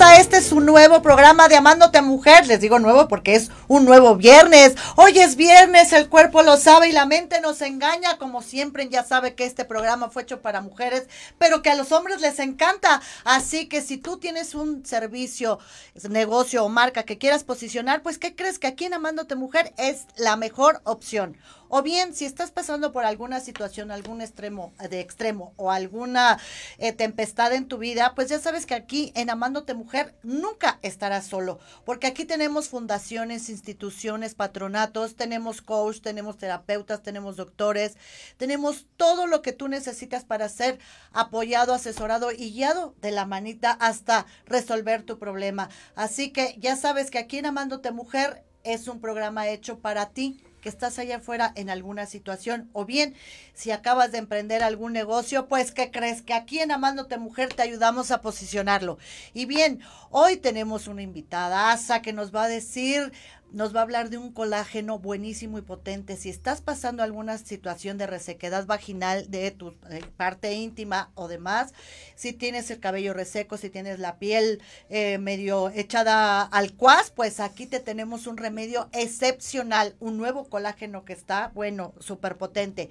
A este su nuevo programa de Amándote Mujer. Les digo nuevo porque es un nuevo viernes. Hoy es viernes, el cuerpo lo sabe y la mente nos engaña. Como siempre, ya sabe que este programa fue hecho para mujeres, pero que a los hombres les encanta. Así que si tú tienes un servicio, negocio o marca que quieras posicionar, pues ¿qué crees que aquí en Amándote Mujer es la mejor opción? O bien, si estás pasando por alguna situación, algún extremo de extremo o alguna eh, tempestad en tu vida, pues ya sabes que aquí en Amándote Mujer nunca estarás solo, porque aquí tenemos fundaciones, instituciones, patronatos, tenemos coach, tenemos terapeutas, tenemos doctores, tenemos todo lo que tú necesitas para ser apoyado, asesorado y guiado de la manita hasta resolver tu problema. Así que ya sabes que aquí en Amándote Mujer es un programa hecho para ti que estás allá afuera en alguna situación o bien si acabas de emprender algún negocio, pues ¿qué crees? Que aquí en Amándote Mujer te ayudamos a posicionarlo. Y bien, hoy tenemos una invitada, que nos va a decir nos va a hablar de un colágeno buenísimo y potente. Si estás pasando alguna situación de resequedad vaginal de tu eh, parte íntima o demás, si tienes el cabello reseco, si tienes la piel eh, medio echada al cuas, pues aquí te tenemos un remedio excepcional, un nuevo colágeno que está, bueno, súper potente.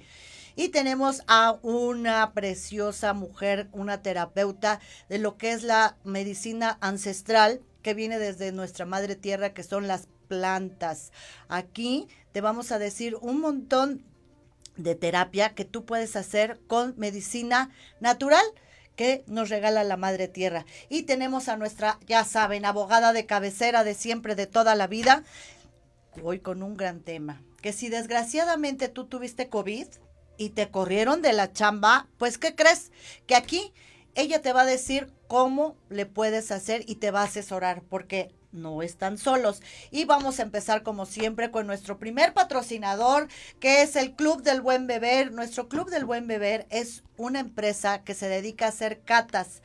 Y tenemos a una preciosa mujer, una terapeuta de lo que es la medicina ancestral que viene desde nuestra madre tierra, que son las plantas. Aquí te vamos a decir un montón de terapia que tú puedes hacer con medicina natural que nos regala la Madre Tierra. Y tenemos a nuestra, ya saben, abogada de cabecera de siempre, de toda la vida, hoy con un gran tema, que si desgraciadamente tú tuviste COVID y te corrieron de la chamba, pues ¿qué crees? Que aquí ella te va a decir cómo le puedes hacer y te va a asesorar, porque no están solos. Y vamos a empezar como siempre con nuestro primer patrocinador, que es el Club del Buen Beber. Nuestro Club del Buen Beber es una empresa que se dedica a hacer catas.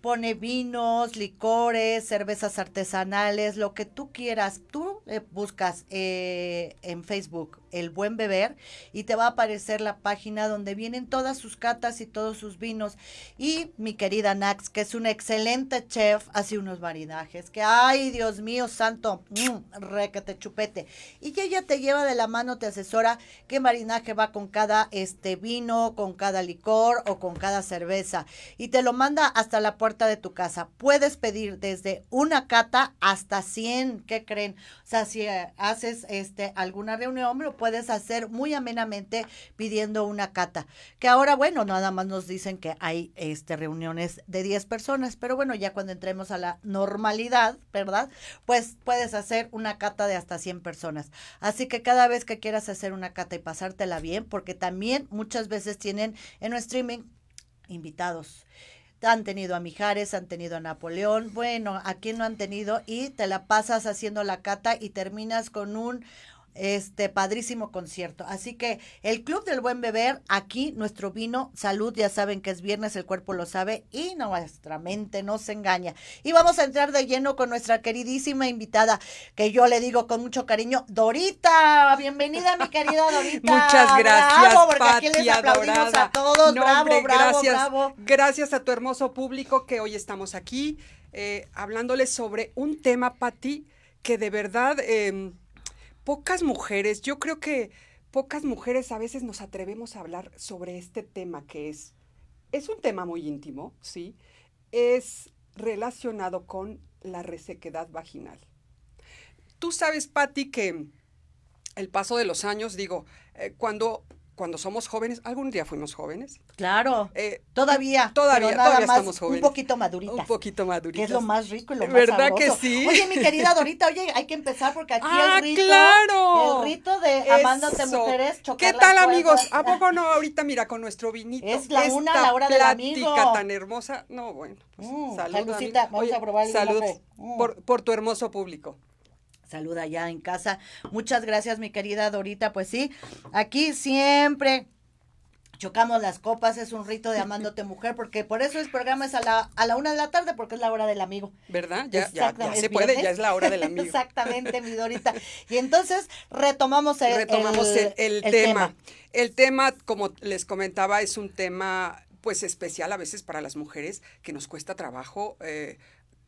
Pone vinos, licores, cervezas artesanales, lo que tú quieras. Tú eh, buscas eh, en Facebook el Buen Beber y te va a aparecer la página donde vienen todas sus catas y todos sus vinos. Y mi querida Nax, que es una excelente chef, hace unos maridajes que, ay, Dios mío, santo, mmm, requete chupete. Y ella te lleva de la mano, te asesora qué marinaje va con cada este vino, con cada licor o con cada cerveza. Y te lo manda hasta la puerta de tu casa. Puedes pedir desde una cata hasta 100, ¿qué creen? O sea, si eh, haces este alguna reunión, lo puedes hacer muy amenamente pidiendo una cata. Que ahora, bueno, nada más nos dicen que hay este, reuniones de 10 personas, pero bueno, ya cuando entremos a la normalidad, ¿verdad? Pues puedes hacer una cata de hasta 100 personas. Así que cada vez que quieras hacer una cata y pasártela bien, porque también muchas veces tienen en nuestro streaming invitados han tenido a Mijares, han tenido a Napoleón, bueno, a quién no han tenido y te la pasas haciendo la cata y terminas con un este padrísimo concierto. Así que el Club del Buen Beber, aquí nuestro vino, salud, ya saben que es viernes, el cuerpo lo sabe y nuestra mente no se engaña. Y vamos a entrar de lleno con nuestra queridísima invitada, que yo le digo con mucho cariño, Dorita. Bienvenida, mi querida Dorita. Muchas gracias, bravo, porque aquí les aplaudimos a todos. bravo, bravo, gracias, bravo. Gracias a tu hermoso público que hoy estamos aquí eh, hablándoles sobre un tema, Pati, que de verdad... Eh, pocas mujeres, yo creo que pocas mujeres a veces nos atrevemos a hablar sobre este tema que es, es un tema muy íntimo, ¿sí? Es relacionado con la resequedad vaginal. Tú sabes, Patti, que el paso de los años, digo, eh, cuando cuando somos jóvenes, algún día fuimos jóvenes. Claro. Eh, todavía. Todavía, todavía estamos jóvenes. Un poquito maduritas. Un poquito maduritas. Que es lo más rico y lo más ¿Verdad sabroso. que sí? Oye, mi querida Dorita, oye, hay que empezar porque aquí ah, el rito. claro. El rito de amándote Eso. mujeres, chocar ¿Qué tal, amigos? ¿A poco no? Ahorita mira con nuestro vinito. Es la una, la hora del amigo. tan hermosa. No, bueno. Pues, Mm, salud, saludcita, vamos a probar el Salud. Mm. por, por tu hermoso público. Saluda ya en casa. Muchas gracias, mi querida Dorita. Pues sí, aquí siempre chocamos las copas, es un rito de amándote mujer, porque por eso el programa es a la, a la una de la tarde, porque es la hora del amigo. ¿Verdad? Ya, ya, ya se puede, ¿viernes? ya es la hora del amigo. Exactamente, mi Dorita. Y entonces retomamos el, Retomamos el, el el tema. El tema, como les comentaba, es un tema pues especial a veces para las mujeres que nos cuesta trabajo eh,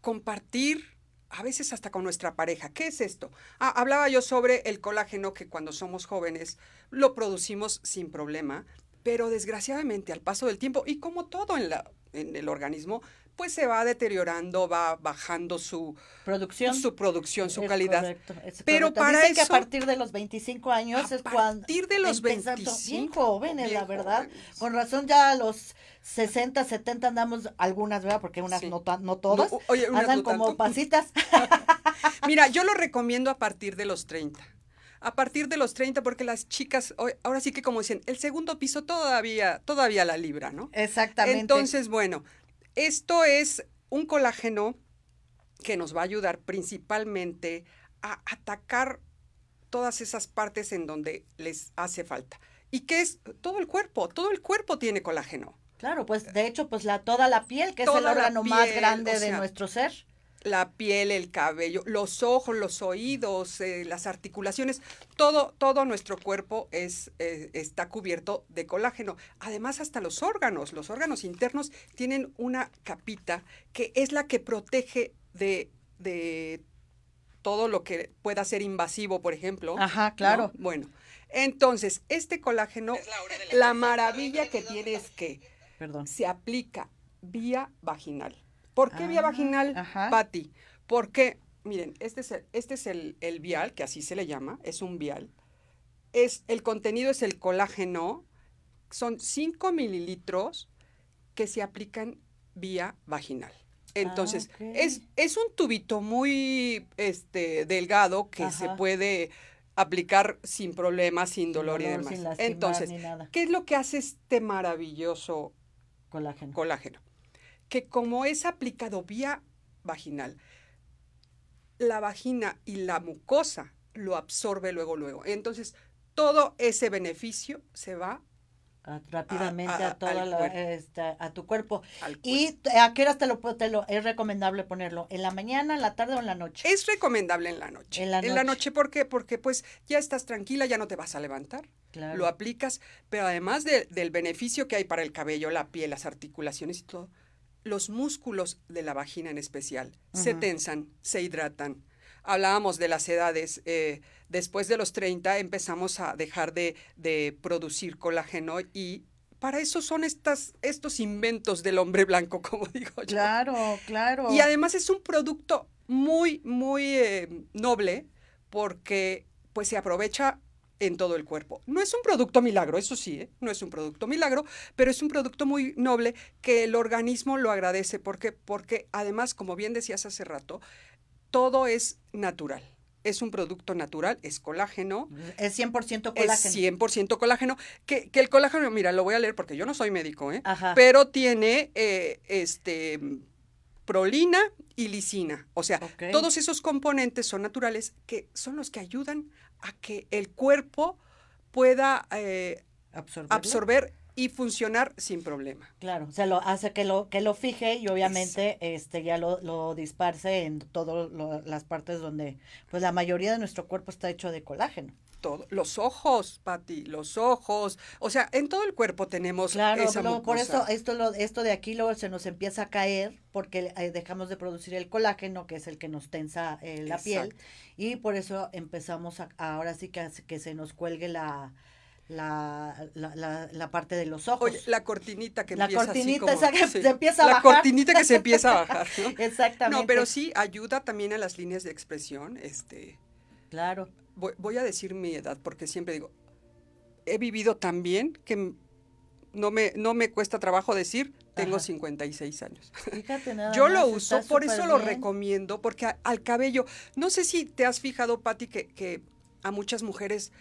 compartir a veces hasta con nuestra pareja. ¿Qué es esto? Ah, hablaba yo sobre el colágeno que cuando somos jóvenes lo producimos sin problema, pero desgraciadamente al paso del tiempo y como todo en, la, en el organismo, pues se va deteriorando, va bajando su producción, su, producción, su calidad. Correcto, es Pero correcto. para Dicen eso que a partir de los 25 años A es cuando partir de los empiezan- 25, bien jóvenes, la verdad. jóvenes. Con razón ya a los 60, 70 andamos algunas, ¿verdad? Porque unas Sí. no, todas. No, oye, unas andan no como tanto. pasitas. Mira, yo lo recomiendo a partir de los 30. A partir de los 30, porque las chicas, ahora sí que como dicen, el segundo piso todavía, todavía la libra, ¿no? Exactamente. Entonces, bueno, esto es un colágeno que nos va a ayudar principalmente a atacar todas esas partes en donde les hace falta. ¿Y qué es? Todo el cuerpo, todo el cuerpo tiene colágeno. Claro, pues de hecho, pues la toda la piel, que es el órgano más grande o de nuestro ser. La piel, el cabello, los ojos, los oídos, eh, las articulaciones, todo, todo nuestro cuerpo es, eh, está cubierto de colágeno. Además, hasta los órganos, los órganos internos tienen una capita que es la que protege de, de todo lo que pueda ser invasivo, por ejemplo. Ajá, claro. ¿no? Bueno, entonces, este colágeno, la maravilla que tiene es que Perdón. se aplica vía vaginal. ¿Por qué vía Ah, vaginal, ajá. Patti? Porque, miren, este es, el, este es el, el vial, que así se le llama, es un vial. Es, el contenido es el colágeno, son 5 mililitros que se aplican vía vaginal. Entonces, Ah, es, es un tubito muy este, delgado que se puede aplicar sin problemas, sin dolor, y dolor, demás. Entonces. ¿qué es lo que hace este maravilloso Colágeno. colágeno? Que como es aplicado vía vaginal, la vagina y la mucosa lo absorbe luego, luego. Entonces, todo ese beneficio se va a- rápidamente a, a- toda la, este, a tu cuerpo. ¿Y a qué horas te lo, te lo es recomendable ponerlo? ¿En la mañana, en la tarde o en la noche? Es recomendable en la noche. En la noche, noche. ¿por qué? Porque pues ya estás tranquila, ya no te vas a levantar. Claro. Lo aplicas, pero además de- del beneficio que hay para el cabello, la piel, las articulaciones y todo, los músculos de la vagina en especial se tensan, se hidratan. Hablábamos de las edades. eh, después de los 30 empezamos a dejar de, de producir colágeno y para eso son estas, estos inventos del hombre blanco, como digo yo. Claro, claro. Y además es un producto muy, muy eh, noble porque pues se aprovecha en todo el cuerpo. No es un producto milagro, eso sí, ¿eh? no es un producto milagro, pero es un producto muy noble que el organismo lo agradece porque, porque además, como bien decías hace rato, todo es natural. Es un producto natural, es colágeno, es 100% es colágeno. 100% colágeno. Que, que el colágeno, mira, lo voy a leer porque yo no soy médico, ¿eh? Ajá. pero tiene eh, este prolina y lisina. O sea, todos esos componentes son naturales que son los que ayudan a que el cuerpo pueda eh, absorber y funcionar sin problema. Claro, o sea, lo hace que lo que lo fije y obviamente este ya lo, lo disparce en todas las partes donde pues la mayoría de nuestro cuerpo está hecho de colágeno. Todo. Los ojos, Pati, los ojos. O sea, en todo el cuerpo tenemos Claro, esa por mucosa. eso esto lo esto de aquí luego se nos empieza a caer porque eh, dejamos de producir el colágeno que es el que nos tensa eh, la piel y por eso empezamos a, ahora sí que que se nos cuelgue la la, la, la, la parte de los ojos. Oye, la cortinita que La empieza cortinita así como, esa que se empieza a La bajar. cortinita que se empieza a bajar, ¿no? Exactamente. No, pero sí ayuda también a las líneas de expresión. Este, Claro. voy, voy a decir mi edad porque siempre digo, he vivido tan bien que no me, no me cuesta trabajo decir, tengo Ajá. 56 años. Fíjate nada Yo lo uso, por eso lo recomiendo, porque a- al cabello, no sé si te has fijado, Patti, que, que a muchas mujeres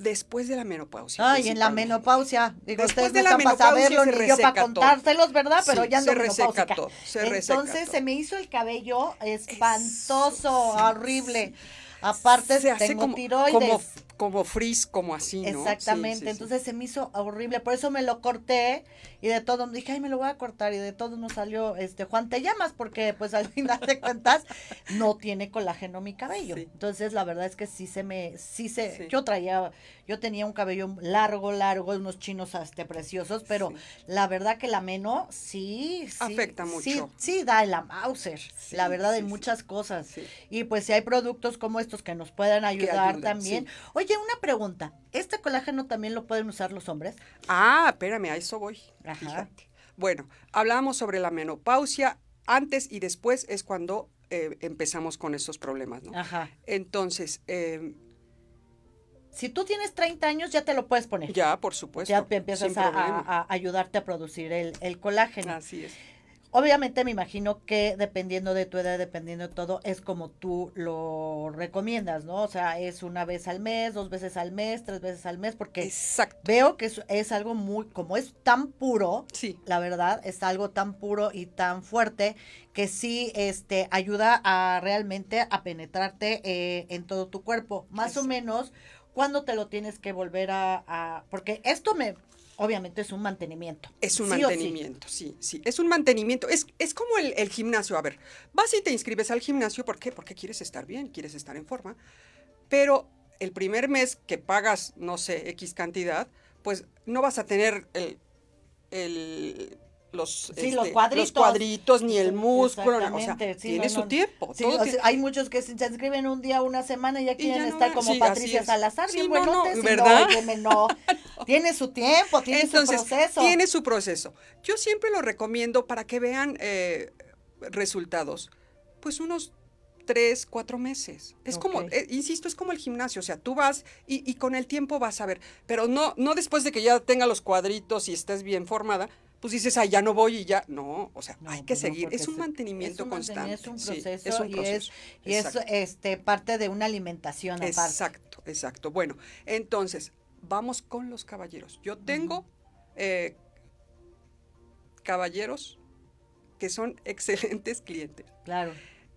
después de la menopausia. Ay, en la menopausia. Digo, Después ustedes de la están para menopausia saberlo se ni yo para contárselos, ¿verdad? Pero Sí, ya ando se reseca todo, se reseca Entonces se me hizo el cabello espantoso, horrible. Aparte se hace tengo como, tiroides. como, como frizz, como así, ¿no? Exactamente, Sí, sí, sí. entonces se me hizo horrible, por eso me lo corté y de todo dije, ay, me lo voy a cortar y de todo nos salió, este, Juan, te llamas porque pues al final de cuentas no tiene colágeno mi cabello. Sí. Entonces la verdad es que sí se me, sí se, Sí. yo traía, yo tenía un cabello largo, largo, unos chinos este, preciosos, pero Sí. la verdad que la meno sí, sí Afecta Sí, mucho. sí da en la Mauser, Sí, la verdad, sí, sí. muchas cosas. Sí. Y pues si hay productos como estos que nos puedan ayudar también. sí. Oye, una pregunta. ¿Este colágeno también lo pueden usar los hombres? Ah, espérame, a eso voy. Ajá. Fíjate. Bueno, hablábamos sobre la menopausia. Antes y después es cuando eh, empezamos con estos problemas, ¿no? Ajá. Entonces, eh, Si tú tienes 30 años, ya te lo puedes poner. ya, por supuesto. Ya empiezas a, a- problema. a ayudarte a producir el, el colágeno. Así es. Obviamente me imagino que dependiendo de tu edad, dependiendo de todo, es como tú lo recomiendas, ¿no? O sea, es una vez al mes, dos veces al mes, tres veces al mes, porque Exacto. veo que es, es algo muy, como es tan puro, Sí. la verdad, es algo tan puro y tan fuerte que sí este, ayuda a realmente a penetrarte eh, en todo tu cuerpo. Más o menos, cuando te lo tienes que volver a, a- Porque esto me... Obviamente es un mantenimiento. Es un sí o sí. mantenimiento, sí. sí, Es un mantenimiento. Es, es como el, el gimnasio. A ver, vas y te inscribes al gimnasio. ¿Por qué? Porque quieres estar bien, quieres estar en forma. Pero el primer mes que pagas, no sé, X cantidad, pues no vas a tener el, el- los, Sí, los este, cuadritos. cuadritos, ni el músculo. O sea, sí, tiene no, su no. tiempo. Sí, todo o sea, hay muchos que se inscriben un día, una semana y ya quieren ya no estar como Patricia es. Salazar, bien no, no, buenotes, y ¿verdad? no, óyeme, no. Tiene su tiempo, tiene Entonces, su proceso. tiene su proceso. Yo siempre lo recomiendo para que vean eh, resultados. Pues unos tres, cuatro meses. Es como, Ok. eh, insisto, es como el gimnasio. O sea, tú vas y, y con el tiempo vas a ver. Pero no, no después de que ya tenga los cuadritos y estés bien formada, pues dices, ay, ya no voy y ya. No, o sea, No, hay que pues no, seguir. Es un mantenimiento es un constante. Es un Sí, proceso, es un y es, proceso. y es este, parte de una alimentación aparte. Exacto, exacto. Bueno, entonces, vamos con los caballeros. Yo tengo eh, caballeros que son excelentes clientes. Claro.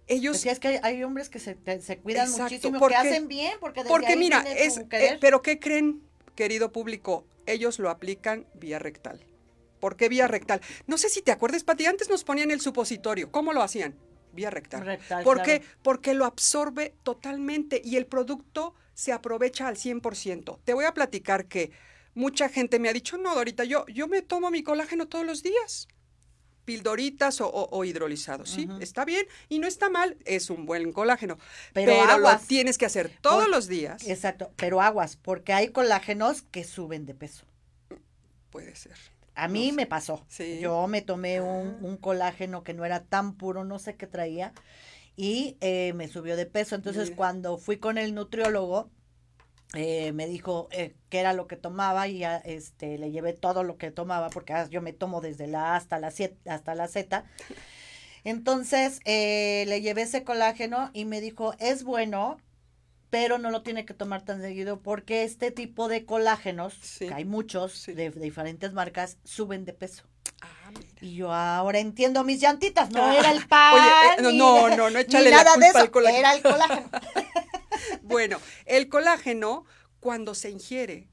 Ellos, Decías que hay, hay hombres que se, se cuidan Exacto, muchísimo, porque- que hacen bien, porque desde porque ahí mira, es, eh, pero ¿qué creen, querido público? Ellos lo aplican vía rectal. ¿Por qué vía rectal? No sé si te acuerdas, Pati, antes nos ponían el supositorio. ¿Cómo lo hacían? Vía rectal. Rectal, ¿Por claro. qué? Porque lo absorbe totalmente y el producto se aprovecha al 100%. Te voy a platicar que mucha gente me ha dicho, no, Dorita, yo, yo me tomo mi colágeno todos los días. Pildoritas o, o- o hidrolizados, ¿sí? Está bien y no está mal, es un buen colágeno. Pero Pero, lo aguas. tienes que hacer todos Por- los días. Exacto, pero aguas, porque hay colágenos que suben de peso. Puede ser. A mí me pasó. Sí. Yo me tomé un, Ah. un colágeno que no era tan puro, no sé qué traía, y eh, me subió de peso. Entonces, cuando fui con el nutriólogo, eh, me dijo eh, qué era lo que tomaba y ya, este, le llevé todo lo que tomaba, porque ah, yo me tomo desde la A hasta la, Z, hasta la Z. Entonces, le llevé ese colágeno y me dijo, es bueno, pero no lo tiene que tomar tan seguido porque este tipo de colágenos, Sí. que hay muchos Sí. de, de diferentes marcas, suben de peso. Ah, mira. Y yo ahora entiendo mis llantitas, no Ah, era el pan. oye, eh, no, no, no, no, échale la nada de culpa eso, al colágeno. Era el colágeno. Bueno, el colágeno, cuando se ingiere,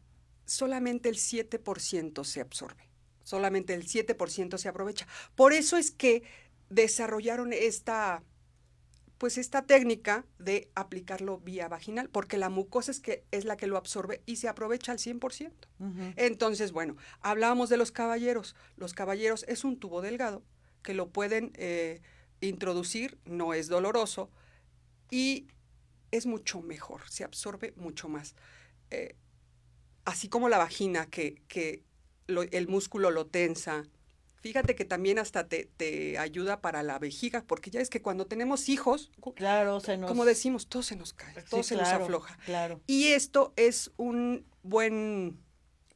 solamente el 7% se absorbe. Solamente el 7% se aprovecha. Por eso es que desarrollaron esta, pues esta técnica de aplicarlo vía vaginal, porque la mucosa es, que, es la que lo absorbe y se aprovecha al 100%. Ujú. Entonces, bueno, hablábamos de los caballeros. Los caballeros es un tubo delgado que lo pueden eh, introducir, no es doloroso y es mucho mejor, se absorbe mucho más. Eh, así como la vagina, que, que lo- el músculo lo tensa. Fíjate que también hasta te, te ayuda para la vejiga, porque ya es que cuando tenemos hijos, Claro, se nos... como decimos, todo se nos cae, Sí, todo se claro, nos afloja. Claro, Y esto es un buen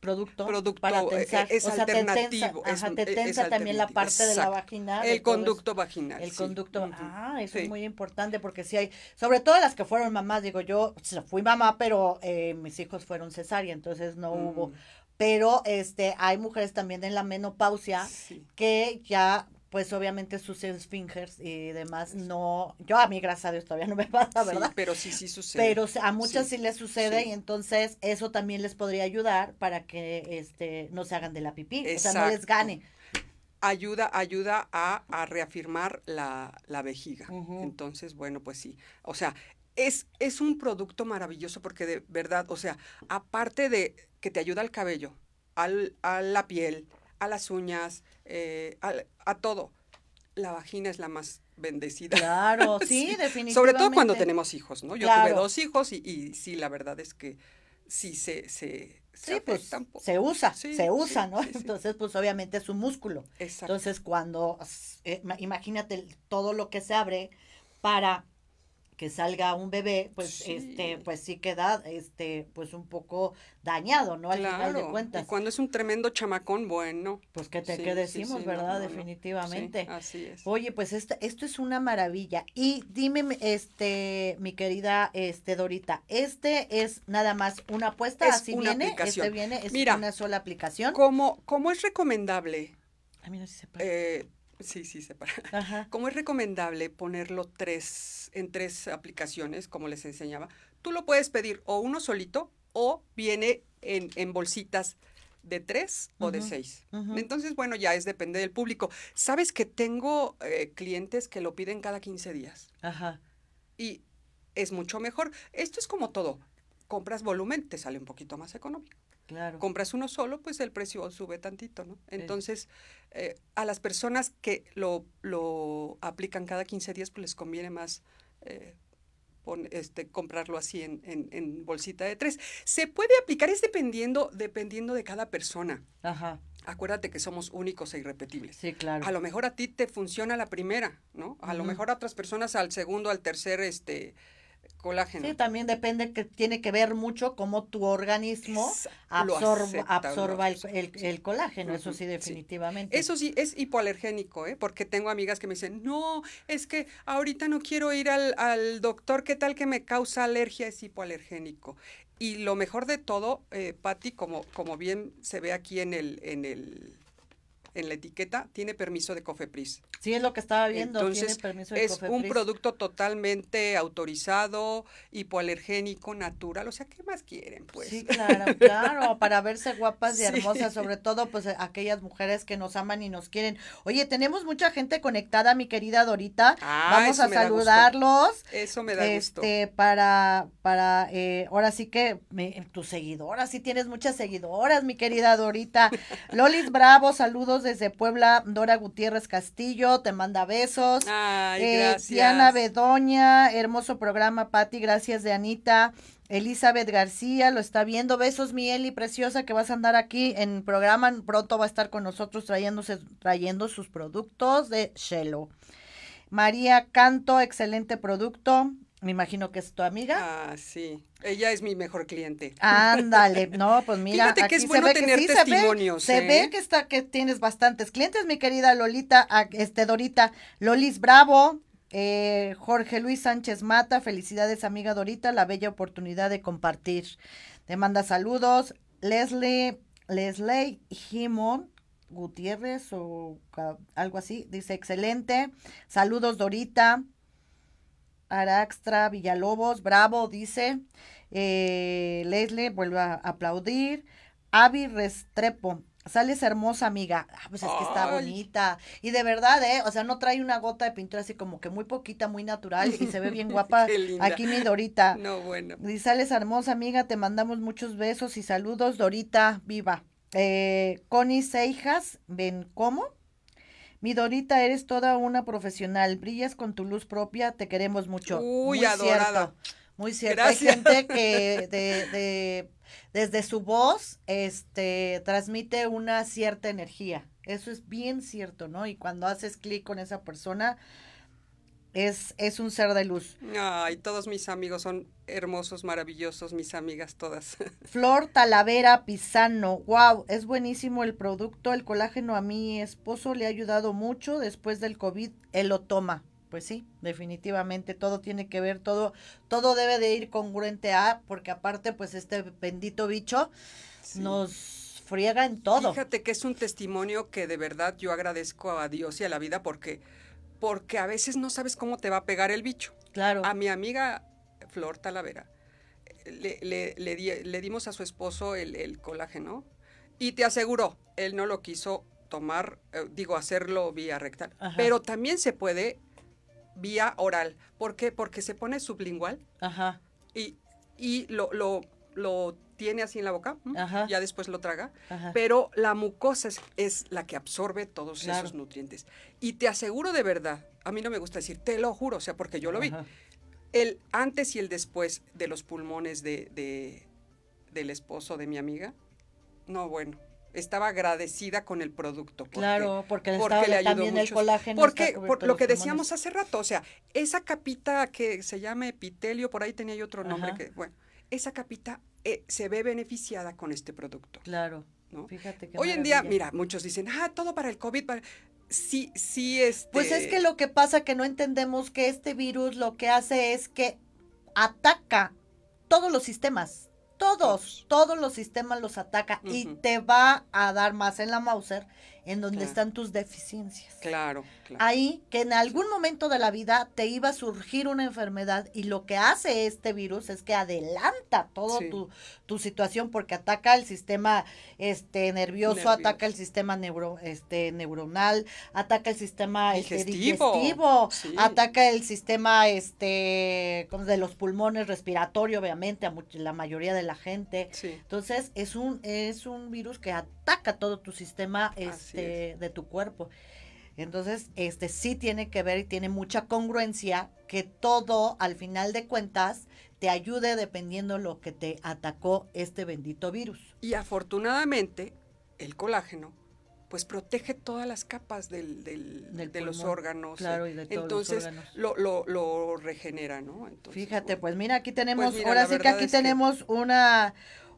producto, producto, para eh, tensar. es o sea, te tensa, alternativo, es ajá, te es tensa también la alternativo, parte de la vagina. el conducto vaginal. El sí. conducto, ah, eso Sí. es muy importante porque sí hay, sobre todo las que fueron mamás, digo yo, fui mamá, pero eh, mis hijos fueron cesárea, entonces no hubo. Pero este, hay mujeres también en la menopausia sí. que ya pues obviamente sus esfingers y demás no, yo a mí gracias a Dios todavía no me pasa, ¿verdad? Sí, pero sí, sí sucede. Pero a muchas sí, Sí, les sucede y entonces eso también les podría ayudar para que este no se hagan de la pipí, o sea, no les gane. ayuda, ayuda a, a reafirmar la, la vejiga. Entonces, bueno, pues sí. O sea, es, es un producto maravilloso porque de verdad, o sea, aparte de que te ayuda al cabello, al, a la piel, a las uñas, eh, al- a todo, la vagina es la más bendecida. Claro, sí, Sí, definitivamente. Sobre todo cuando tenemos hijos, ¿no? Yo tuve dos hijos y, y sí, la verdad es que sí se, se, se Sí, pues se usa, Sí, se usa, sí, ¿no? Entonces, pues obviamente es un músculo. Exacto. Entonces, cuando, eh, ma- imagínate todo lo que se abre para que salga un bebé, pues Sí. este, pues sí queda, este, pues un poco dañado, ¿no? Al final de cuentas. Y cuando es un tremendo chamacón, bueno. Pues que te, Sí, ¿qué sí, decimos, sí, verdad? no, no. Definitivamente. Sí, así es. Oye, pues este, esto es una maravilla. Y dime, este, mi querida, este, Dorita, este es nada más una apuesta, Es así una viene, aplicación. este viene, es Mira, una sola aplicación. Como, como es recomendable, Ay, mira si se para. eh, sí, sí, se para. Ajá. Como es recomendable ponerlo tres, en tres aplicaciones, como les enseñaba, tú lo puedes pedir o uno solito o viene en, en bolsitas de tres o de seis. Entonces, bueno, ya es depende del público. Sabes que tengo eh, clientes que lo piden cada 15 días Ajá. y es mucho mejor. Esto es como todo. Compras volumen, te sale un poquito más económico. Claro. Compras uno solo, pues el precio sube tantito, ¿no? Entonces, eh, a las personas que lo, lo aplican cada 15 días, pues les conviene más eh, pon- este, comprarlo así en, en- en bolsita de tres. Se puede aplicar, es dependiendo, dependiendo de cada persona. Ajá. Acuérdate que somos únicos e irrepetibles. Sí, claro. A lo mejor a ti te funciona la primera, ¿no? A lo mejor a otras personas al segundo, al tercer, este, colágeno. Sí, también depende que tiene que ver mucho cómo tu organismo absorba, acepta, lo absorba el, colágeno, eso sí. definitivamente. Eso sí, es hipoalergénico, ¿eh? Porque tengo amigas que me dicen, no, es que ahorita no quiero ir al, al doctor, ¿qué tal que me causa alergia? Es hipoalergénico. Y lo mejor de todo, eh, Patti, como, como bien se ve aquí en el, en el, en la etiqueta, tiene permiso de COFEPRIS. Sí, es lo que estaba viendo, tiene Entonces, permiso de es un Cofepris. producto totalmente autorizado, hipoalergénico, natural. O sea, ¿qué más quieren, pues? Sí, claro, claro, para verse guapas y Sí. hermosas, sobre todo pues aquellas mujeres que nos aman y nos quieren. Oye, tenemos mucha gente conectada, mi querida Dorita. Ah, Vamos a saludarlos. Eso me da gusto. Este, para, para, eh, ahora sí que me, tus seguidoras, sí tienes muchas seguidoras, mi querida Dorita. Lolis Bravo, saludos desde Puebla, Dora Gutiérrez Castillo, te manda besos. Ay, Eh, gracias. Diana Bedoña, hermoso programa, Patti, gracias de Anita. Elizabeth García, lo está viendo. Besos, mi Eli, preciosa, que vas a andar aquí en programa. Pronto va a estar con nosotros trayéndose, trayendo sus productos de Shelo. María Canto, excelente producto. Me imagino que es tu amiga. Ah, sí. Ella es mi mejor cliente. Ándale, no, pues mira, Fíjate que aquí es bueno tener sí, se ve- testimonios, Se ¿eh? ve que está, que tienes bastantes clientes, mi querida Lolita, este Dorita, Lolis Bravo, eh, Jorge Luis Sánchez Mata, felicidades amiga Dorita, la bella oportunidad de compartir. Te manda saludos, Leslie, Leslie Jimón Gutiérrez o algo así, dice excelente, saludos Dorita. Araxtra Villalobos, bravo, dice. Eh, Leslie vuelve a aplaudir. Avi Restrepo, sales hermosa, amiga. Ah, pues es que está Ay. bonita. Y de verdad, ¿eh? O sea, no trae una gota de pintura así como que muy poquita, muy natural y se ve bien guapa. Aquí mi Dorita. No, bueno. Y sales hermosa, amiga. Te mandamos muchos besos y saludos, Dorita, viva. Eh, Connie Seijas, ven cómo. Mi Dorita, eres toda una profesional, brillas con tu luz propia, te queremos mucho. Uy, Muy adorada. cierto, muy cierto. Gracias. Hay gente que de, de- desde su voz este, transmite una cierta energía. Eso es bien cierto, ¿no? Y cuando haces clic con esa persona, es, es un ser de luz. Ay, todos mis amigos son hermosos, maravillosos, mis amigas todas. Flor Talavera Pisano, wow, es buenísimo el producto, el colágeno a mi esposo le ha ayudado mucho después del COVID, él lo toma. Pues sí, definitivamente todo tiene que ver, todo, todo debe de ir congruente a, porque aparte, pues este bendito bicho Sí. nos friega en todo. Fíjate que es un testimonio que de verdad yo agradezco a Dios y a la vida porque, porque a veces no sabes cómo te va a pegar el bicho. Claro. A mi amiga Flor Talavera le, le- le di- le dimos a su esposo el, el colágeno y te aseguró, él no lo quiso tomar, eh, digo, hacerlo vía rectal, Ajá. pero también se puede vía oral. ¿Por qué? Porque se pone sublingual Ajá. y, y lo, lo, lo tiene así en la boca, ya después lo traga, Ajá. pero la mucosa es, es la que absorbe todos Claro. esos nutrientes. Y te aseguro de verdad, a mí no me gusta decir, te lo juro, o sea, porque yo lo vi, Ajá. el antes y el después de los pulmones de, de- del esposo de mi amiga, no, bueno, estaba agradecida con el producto. porque- Claro, porque, le porque le ayudó también el mucho. colágeno. Porque, por lo que pulmones. decíamos hace rato, o sea, esa capita que se llama epitelio, por ahí tenía yo otro nombre que, bueno, esa capita eh, se ve beneficiada con este producto. Claro. ¿no? Fíjate que Hoy en día, mira, muchos dicen, ah, todo para el COVID, para... sí, sí, este... Pues es que lo que pasa que no entendemos que este virus lo que hace es que ataca todos los sistemas. Todos, Todos. los sistemas los ataca y te va a dar más en la Mauser en donde Claro. están tus deficiencias. Claro, claro. Ahí que en algún momento de la vida te iba a surgir una enfermedad y lo que hace este virus es que adelanta todo Sí. tu, tu situación porque ataca el sistema este nervioso, Nervioso. ataca el sistema neuro, este neuronal, ataca el sistema este, Digestivo. Sí. ataca el sistema este de los pulmones respiratorio obviamente a much- la mayoría de la gente. Sí. Entonces es un es un virus que ataca todo tu sistema Así este de tu cuerpo. Entonces, este sí tiene que ver y tiene mucha congruencia que todo al final de cuentas te ayude dependiendo lo que te atacó este bendito virus. Y afortunadamente, el colágeno, pues protege todas las capas del, del- Del de los órganos. claro, y de todos los Entonces, órganos. Lo, lo, lo regenera, ¿no? Entonces, Fíjate, bueno. pues mira, aquí tenemos, mira, ahora sí que aquí que- tenemos una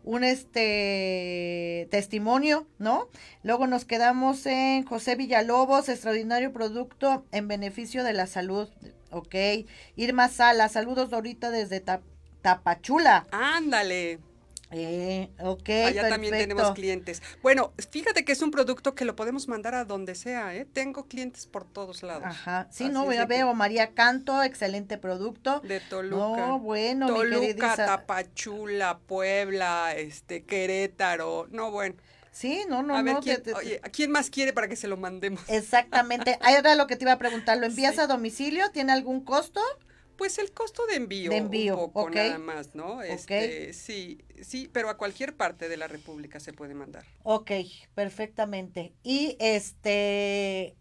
un este testimonio, ¿no? Luego nos quedamos en José Villalobos, extraordinario producto en beneficio de la salud. Ok. Irma Sala, saludos Dorita desde Ta- Tapachula. Ándale. Eh, ok, Allá también tenemos clientes. Bueno, fíjate que es un producto que lo podemos mandar a donde sea, ¿eh? Tengo clientes por todos lados. Ajá, sí, Así no, ya de que- veo, María Canto, excelente producto. De Toluca. No, bueno, mi Toluca, querida. Tapachula, Puebla, este, Querétaro. No, bueno. Sí, no, no, a ver, no. ¿quién, te- te- oye, ¿a quién más quiere para que se lo mandemos? Exactamente. Ahí era lo que te iba a preguntar. ¿Lo envías Sí. a domicilio? ¿Tiene algún costo? Pues el costo de envío, De envío, un poco nada más, ¿no? Este, sí, sí, pero a cualquier parte de la República se puede mandar. Ok, perfectamente. Y este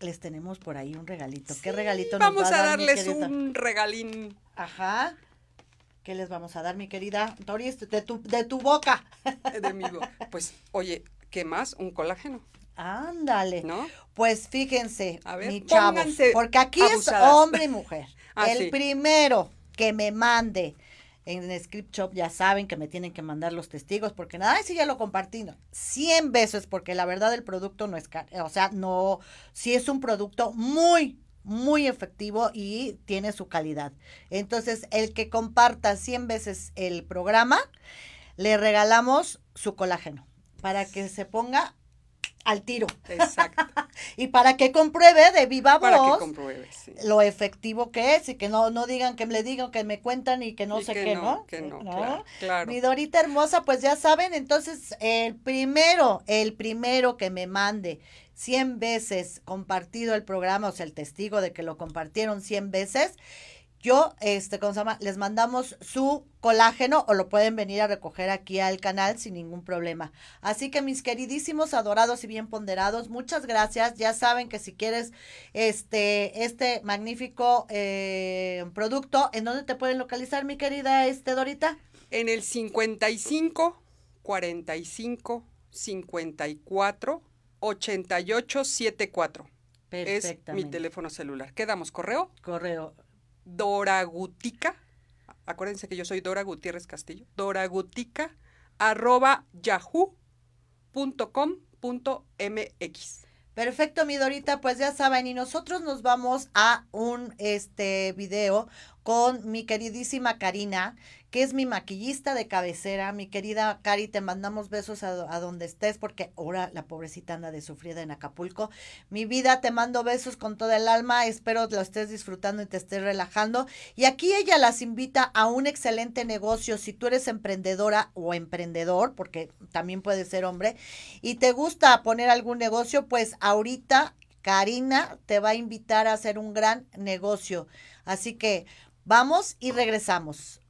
les tenemos por ahí un regalito. ¿Qué regalito nos Vamos va a dar, darles un regalín Ajá. ¿Qué les vamos a dar, mi querida Doris? De tu, de tu boca. de mi voz. Pues, oye, ¿qué más? Un colágeno, Ándale. ¿no? Pues fíjense, ver, mi pónganse porque aquí abusadas. es hombre y mujer. Ah, el sí. primero que me mande en Script Shop, ya saben que me tienen que mandar los testigos, porque nada, sí, ya lo compartí, no, 100 veces, porque la verdad el producto no es caro, o sea, no, sí es un producto muy, muy efectivo y tiene su calidad. Entonces, el que comparta 100 veces el programa, le regalamos su colágeno para que se ponga al tiro Exacto. y para que compruebe de viva para que voz compruebes. sí. lo efectivo que es y que no, no digan que me digan, que me cuentan y que no Y sé qué, no, ¿no? que no, ¿No? claro, claro. Mi Dorita hermosa, pues ya saben, entonces el primero, el primero que me mande 100 veces compartido el programa, o sea, el testigo de que lo compartieron 100 veces, yo, este, ¿cómo se llama? Les mandamos su colágeno o lo pueden venir a recoger aquí al canal sin ningún problema. Así que mis queridísimos, adorados y bien ponderados, muchas gracias. Ya saben que si quieres este, este magnífico eh, producto, ¿en dónde te pueden localizar, mi querida este, Dorita? En el 55 45 54 88 74. Es mi teléfono celular. ¿Quedamos correo? Correo. Doragutica. Acuérdense que yo soy Dora Gutiérrez Castillo. Doragutica arroba yahoo.com.mx. Perfecto, mi Dorita, pues ya saben, y nosotros nos vamos a un este video con mi queridísima Karina, que es mi maquillista de cabecera. Mi querida Cari, te mandamos besos a, donde estés, porque ahora la pobrecita anda de sufrida en Acapulco. Mi vida, te mando besos con toda el alma. Espero lo estés disfrutando y te estés relajando. Y aquí ella las invita a un excelente negocio. Si tú eres emprendedora o emprendedor, porque también puede ser hombre, y te gusta poner algún negocio, pues ahorita Karina te va a invitar a hacer un gran negocio. Así que vamos y regresamos.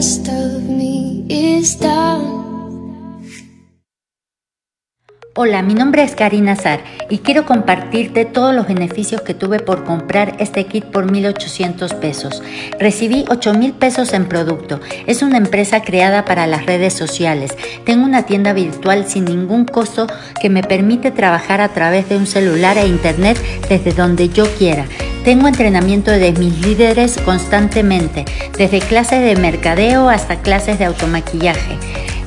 best of me is that Hola, mi nombre es Karina Azar y quiero compartirte todos los beneficios que tuve por comprar este kit por 1.800 pesos. Recibí 8.000 pesos en producto. Es una empresa creada para las redes sociales. Tengo una tienda virtual sin ningún costo que me permite trabajar a través de un celular e internet desde donde yo quiera. Tengo entrenamiento de mis líderes constantemente, desde clases de mercadeo hasta clases de automaquillaje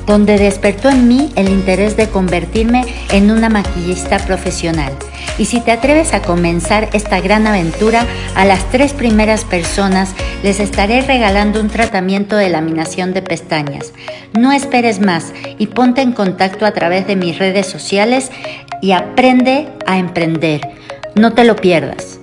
donde despertó en mí el interés de convertirme en una maquillista profesional. Y si te atreves a comenzar esta gran aventura, a las tres primeras personas les estaré regalando un tratamiento de laminación de pestañas. No esperes más y ponte en contacto a través de mis redes sociales y aprende a emprender. No te lo pierdas.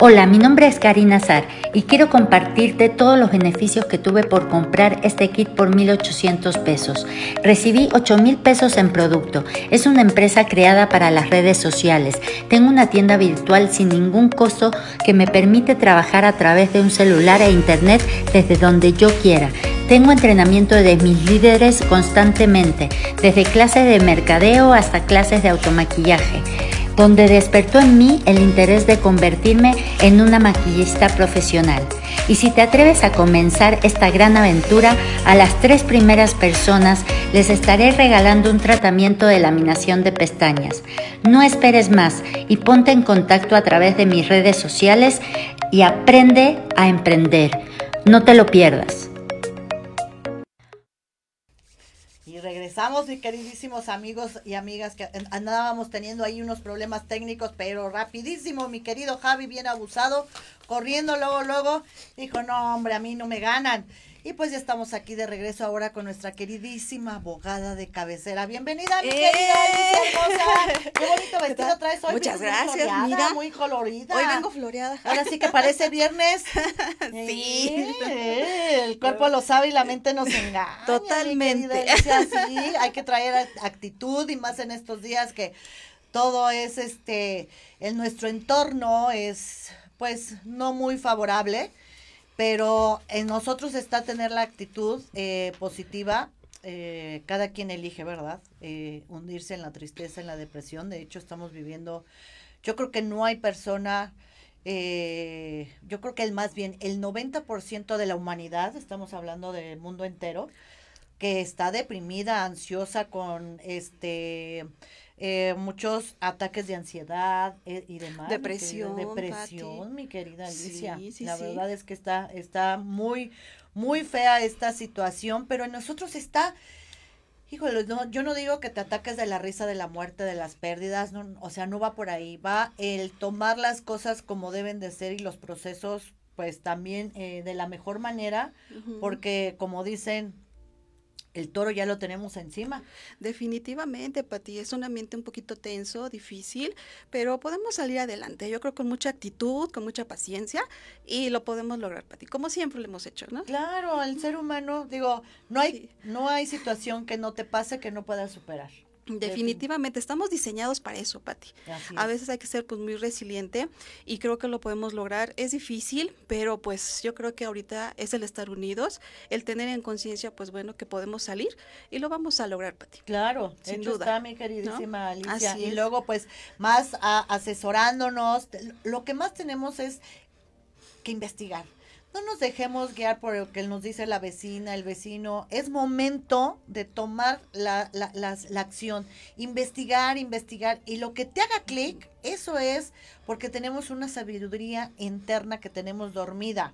Hola, mi nombre es Karina Azar y quiero compartirte todos los beneficios que tuve por comprar este kit por 1.800 pesos. Recibí 8.000 pesos en producto. Es una empresa creada para las redes sociales. Tengo una tienda virtual sin ningún costo que me permite trabajar a través de un celular e internet desde donde yo quiera. Tengo entrenamiento de mis líderes constantemente, desde clases de mercadeo hasta clases de automaquillaje donde despertó en mí el interés de convertirme en una maquillista profesional. Y si te atreves a comenzar esta gran aventura, a las tres primeras personas les estaré regalando un tratamiento de laminación de pestañas. No esperes más y ponte en contacto a través de mis redes sociales y aprende a emprender. No te lo pierdas. Regresamos, mis queridísimos amigos y amigas, que andábamos teniendo ahí unos problemas técnicos, pero rapidísimo, mi querido Javi, bien abusado, corriendo luego, luego, dijo, no, hombre, a mí no me ganan. Y pues ya estamos aquí de regreso ahora con nuestra queridísima abogada de cabecera. Bienvenida, mi ¡Eh! querida Alicia. Qué bonito vestido traes hoy. Muchas muy gracias, floreada, mira. Muy colorida. Hoy vengo floreada. Ahora sí que parece viernes. Sí. Eh, El cuerpo lo sabe y la mente nos engaña. Totalmente. Alicia. Sí, hay que traer actitud y más en estos días que todo es este, en nuestro entorno es pues no muy favorable, pero en nosotros está tener la actitud eh, positiva. eh, cada quien elige, ¿verdad? Eh, hundirse en la tristeza, en la depresión. De hecho, estamos viviendo, yo creo que no hay persona, eh, yo creo que el más bien, el 90% de la humanidad, estamos hablando del mundo entero, que está deprimida, ansiosa, con este eh, muchos ataques de ansiedad eh, y demás. mi querida, Depresión, Depresión, Pati. mi querida Alicia. Sí, sí, la sí. verdad es que está, está muy, muy fea esta situación, pero en nosotros está, híjole, no, yo no digo que te ataques de la risa, de la muerte, de las pérdidas, no, o sea, no va por ahí, va el tomar las cosas como deben de ser y los procesos, pues también eh, de la mejor manera, porque como dicen, el toro ya lo tenemos encima. Definitivamente, Pati, es un ambiente un poquito tenso, difícil, pero podemos salir adelante. Yo creo con mucha actitud, con mucha paciencia y lo podemos lograr, Pati, como siempre lo hemos hecho, ¿no? Claro, el ser humano, digo, no hay, Sí. no hay situación que no te pase que no puedas superar. Definitivamente, estamos diseñados para eso, Pati. Así A es. veces hay que ser pues muy resiliente y creo que lo podemos lograr. Es difícil, pero pues yo creo que ahorita es el estar unidos, el tener en conciencia pues bueno que podemos salir y lo vamos a lograr, Pati. Claro, Sin duda, está mi queridísima Alicia. Así y es. luego, pues, más a- asesorándonos. Lo que más tenemos es que investigar. No nos dejemos guiar por lo que nos dice la vecina, el vecino. Es momento de tomar la, la, las- la acción. Investigar, investigar. Y lo que te haga clic, eso es porque tenemos una sabiduría interna que tenemos dormida.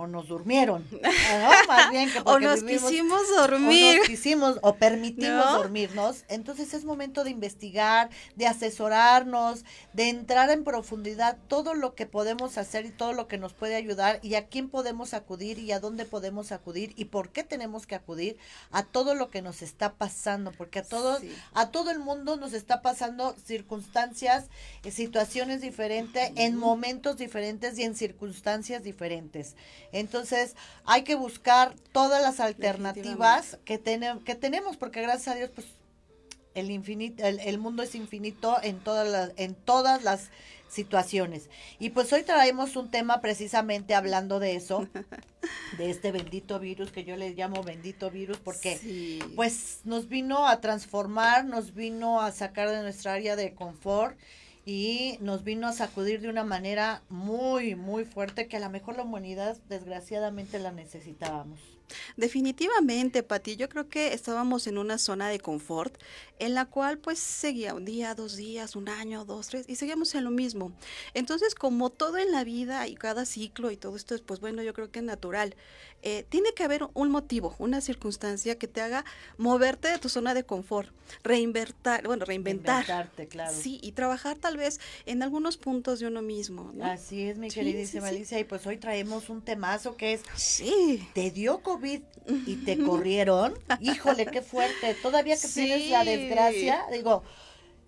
O nos durmieron. ¿no? Más bien que O nos vivimos- quisimos o dormir. nos quisimos o permitimos ¿No? dormirnos. Entonces es momento de investigar, de asesorarnos, de entrar en profundidad todo lo que podemos hacer y todo lo que nos puede ayudar y a quién podemos acudir y a dónde podemos acudir y por qué tenemos que acudir a todo lo que nos está pasando, porque a todos Sí. a todo el mundo nos está pasando circunstancias, eh, situaciones diferentes, en momentos diferentes y en circunstancias diferentes. Entonces, hay que buscar todas las alternativas que, tene- que tenemos, porque gracias a Dios, pues, el infinito, el, el mundo es infinito en todas las, en todas las situaciones. Y pues hoy traemos un tema precisamente hablando de eso, de este bendito virus que yo le llamo bendito virus, porque Sí. pues nos vino a transformar, nos vino a sacar de nuestra área de confort y nos vino a sacudir de una manera muy, muy fuerte que a lo mejor la humanidad desgraciadamente la necesitábamos. Definitivamente, Pati, yo creo que estábamos en una zona de confort en la cual pues seguía un día, dos días, un año, dos, tres y seguíamos en lo mismo. Entonces, como todo en la vida y cada ciclo y todo esto es pues bueno, yo creo que es natural. Eh, tiene que haber un motivo, una circunstancia que te haga moverte de tu zona de confort, reinventar, bueno, reinventar. Inventarte, claro. Sí, y trabajar tal vez en algunos puntos de uno mismo, ¿no? Así es, mi Sí, queridísima sí, sí. Alicia, y pues hoy traemos un temazo que es Sí. ¿Te dio COVID y te corrieron? Híjole, qué fuerte. Todavía que tienes la desgracia, digo,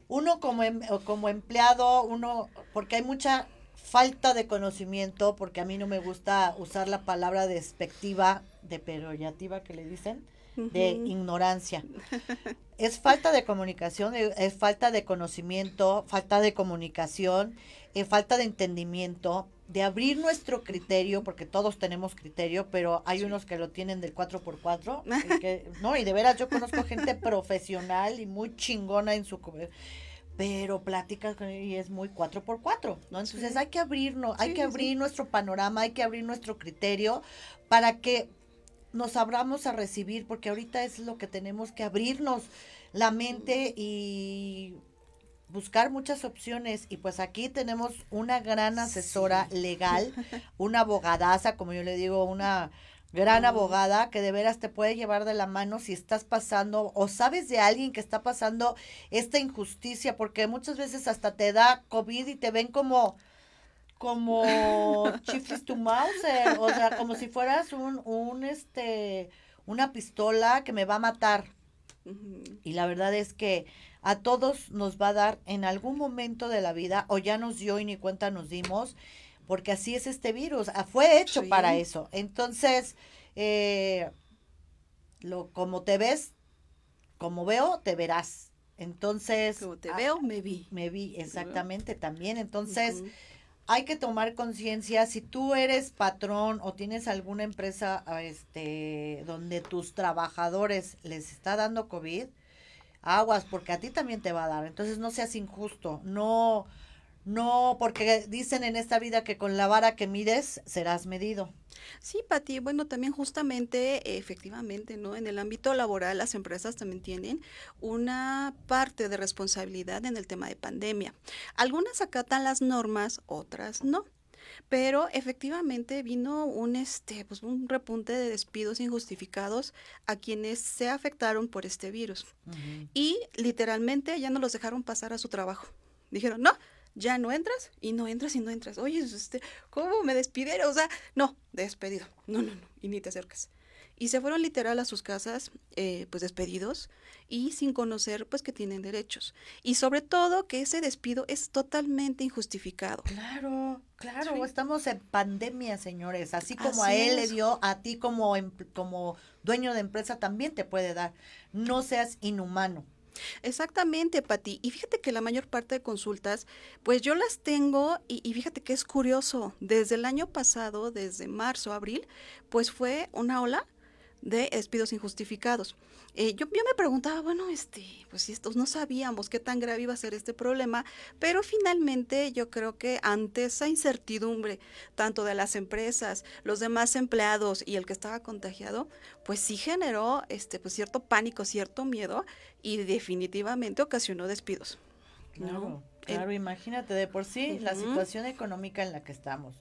uno como, em- como empleado, uno, porque hay mucha falta de conocimiento, porque a mí no me gusta usar la palabra despectiva, de peyorativa que le dicen, de ignorancia. Es falta de comunicación, es falta de conocimiento, falta de comunicación, falta de entendimiento, de abrir nuestro criterio, porque todos tenemos criterio, pero hay unos que lo tienen del 4x4. y que- no, y de veras yo conozco gente profesional y muy chingona en su... Pero plática con y es muy 4x4, ¿no? Entonces Sí. hay que abrirnos, hay que sí, abrir nuestro panorama, hay que abrir nuestro criterio para que nos abramos a recibir, porque ahorita es lo que tenemos que abrirnos la mente y buscar muchas opciones. Y pues aquí tenemos una gran asesora legal, una abogadaza, como yo le digo, una gran abogada que de veras te puede llevar de la mano si estás pasando o sabes de alguien que está pasando esta injusticia, porque muchas veces hasta te da COVID y te ven como como chiflis to Mauser, o sea, como si fueras un, un, este, una pistola que me va a matar. Y la verdad es que a todos nos va a dar en algún momento de la vida, o ya nos dio y ni cuenta nos dimos, porque así es este virus, ah, fue hecho para eso. Entonces, eh, lo, como te ves, como veo, te verás. Entonces. Como te veo, me vi. Me vi, exactamente, también. Entonces, hay que tomar conciencia. Si tú eres patrón o tienes alguna empresa este, donde tus trabajadores les está dando COVID, aguas, porque a ti también te va a dar. Entonces, no seas injusto. No no, porque dicen en esta vida que con la vara que mides serás medido. Sí, Pati, bueno, también justamente, efectivamente, ¿no? En el ámbito laboral las empresas también tienen una parte de responsabilidad en el tema de pandemia. Algunas acatan las normas, otras no. Pero efectivamente vino un este pues un repunte de despidos injustificados a quienes se afectaron por este virus. Y literalmente ya no los dejaron pasar a su trabajo. Dijeron, "No, ya no entras y no entras y no entras. Oye, este, ¿cómo me despidieron? O sea, no, despedido. No, no, no, y ni te acercas. Y se fueron literal a sus casas, eh, pues despedidos y sin conocer, pues que tienen derechos. Y sobre todo que ese despido es totalmente injustificado. Claro, claro, estamos en pandemia, señores. Así como a él le dio, a ti como, em, como dueño de empresa también te puede dar. No seas inhumano. Exactamente, Pati. Y fíjate que la mayor parte de consultas, pues yo las tengo y, fíjate que es curioso. Desde el año pasado, desde marzo, abril, pues fue una ola de despidos injustificados. Eh, yo, yo, me preguntaba, bueno, este, pues si estos no sabíamos qué tan grave iba a ser este problema, pero finalmente yo creo que ante esa incertidumbre, tanto de las empresas, los demás empleados y el que estaba contagiado, pues sí generó este, pues cierto pánico, cierto miedo y definitivamente ocasionó despidos. Claro, claro, imagínate de por sí la situación económica en la que estamos.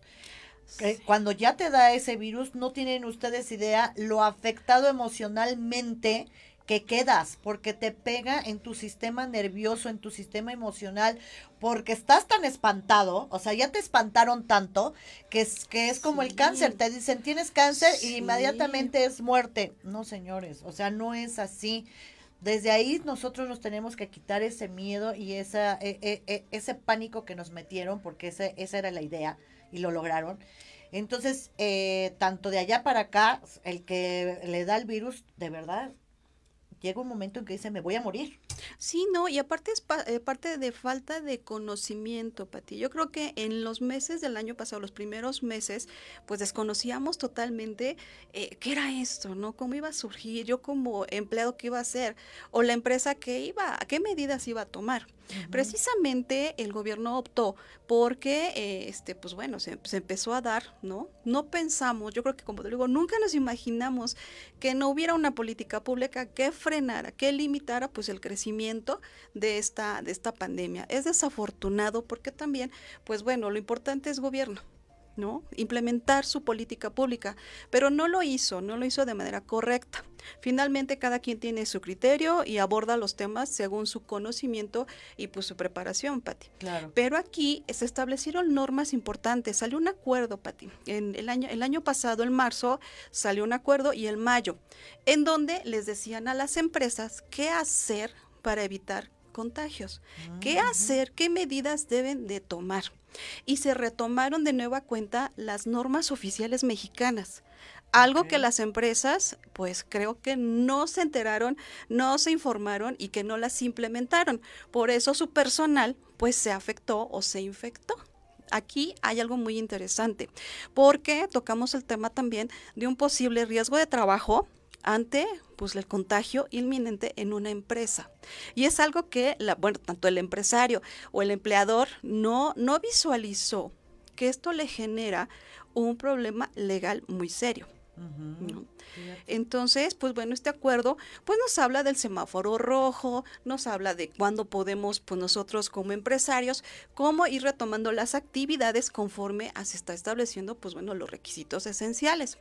Cuando ya te da ese virus, no tienen ustedes idea lo afectado emocionalmente que quedas, porque te pega en tu sistema nervioso, en tu sistema emocional, porque estás tan espantado, o sea, ya te espantaron tanto, que es, que es como el cáncer, te dicen tienes cáncer y inmediatamente es muerte. No, señores, o sea, no es así. Desde ahí nosotros nos tenemos que quitar ese miedo y esa, e, e, e, ese pánico que nos metieron, porque esa, esa era la idea y lo lograron. Entonces, eh, tanto de allá para acá, el que le da el virus, de verdad, llega un momento en que dice, me voy a morir. Sí, no, y aparte es eh, parte de falta de conocimiento, Pati. Yo creo que en los meses del año pasado, los primeros meses, pues desconocíamos totalmente eh, qué era esto, ¿no? Cómo iba a surgir, yo como empleado qué iba a hacer, o la empresa qué iba, a qué medidas iba a tomar. Precisamente el gobierno optó porque, eh, este, pues bueno, se, empezó a dar, ¿no? No pensamos, yo creo que como te digo, nunca nos imaginamos que no hubiera una política pública que frenara, que limitara, pues el crecimiento de esta, de esta pandemia. Es desafortunado porque también, pues bueno, lo importante es gobierno. ¿No? Implementar su política pública, pero no lo hizo, no lo hizo de manera correcta. Finalmente, cada quien tiene su criterio y aborda los temas según su conocimiento y pues su preparación, Pati. Claro. Pero aquí se establecieron normas importantes. Salió un acuerdo, Pati. En el año, el año pasado, en marzo, salió un acuerdo y en mayo, en donde les decían a las empresas qué hacer para evitar contagios. ¿Qué hacer? ¿Qué medidas deben de tomar? Y se retomaron de nueva cuenta las normas oficiales mexicanas. Algo que las empresas, pues creo que no se enteraron, no se informaron y que no las implementaron. Por eso su personal, pues se afectó o se infectó aquí hay algo muy interesante, porque tocamos el tema también de un posible riesgo de trabajo ante pues el contagio inminente en una empresa. Y es algo que la, bueno, tanto el empresario o el empleador no no visualizó que esto le genera un problema legal muy serio. Entonces, pues bueno, este acuerdo pues nos habla del semáforo rojo, nos habla de cuándo podemos pues nosotros como empresarios cómo ir retomando las actividades conforme a se está estableciendo pues bueno los requisitos esenciales.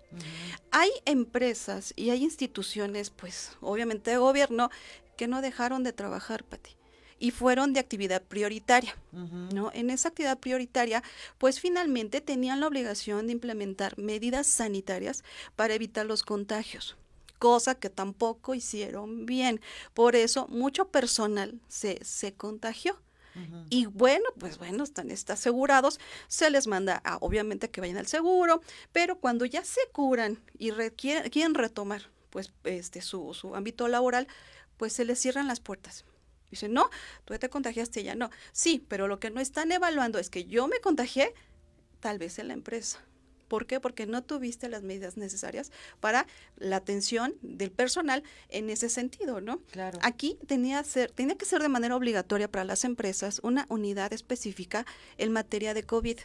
Hay empresas y hay instituciones pues obviamente de gobierno que no dejaron de trabajar, Pati y fueron de actividad prioritaria. ¿no? En esa actividad prioritaria, pues finalmente tenían la obligación de implementar medidas sanitarias para evitar los contagios cosa que tampoco hicieron bien. Por eso mucho personal se, se contagió. Y bueno, pues bueno, están, asegurados, se les manda a, obviamente que vayan al seguro, pero cuando ya se curan y quieren retomar pues este su, su ámbito laboral, pues se les cierran las puertas. Dicen, no, tú ya te contagiaste, ya no. Sí, pero lo que no están evaluando es que yo me contagié, tal vez en la empresa. ¿Por qué? Porque no tuviste las medidas necesarias para la atención del personal en ese sentido, ¿no? Claro. Aquí tenía, ser, tenía que ser de manera obligatoria para las empresas una unidad específica en materia de COVID.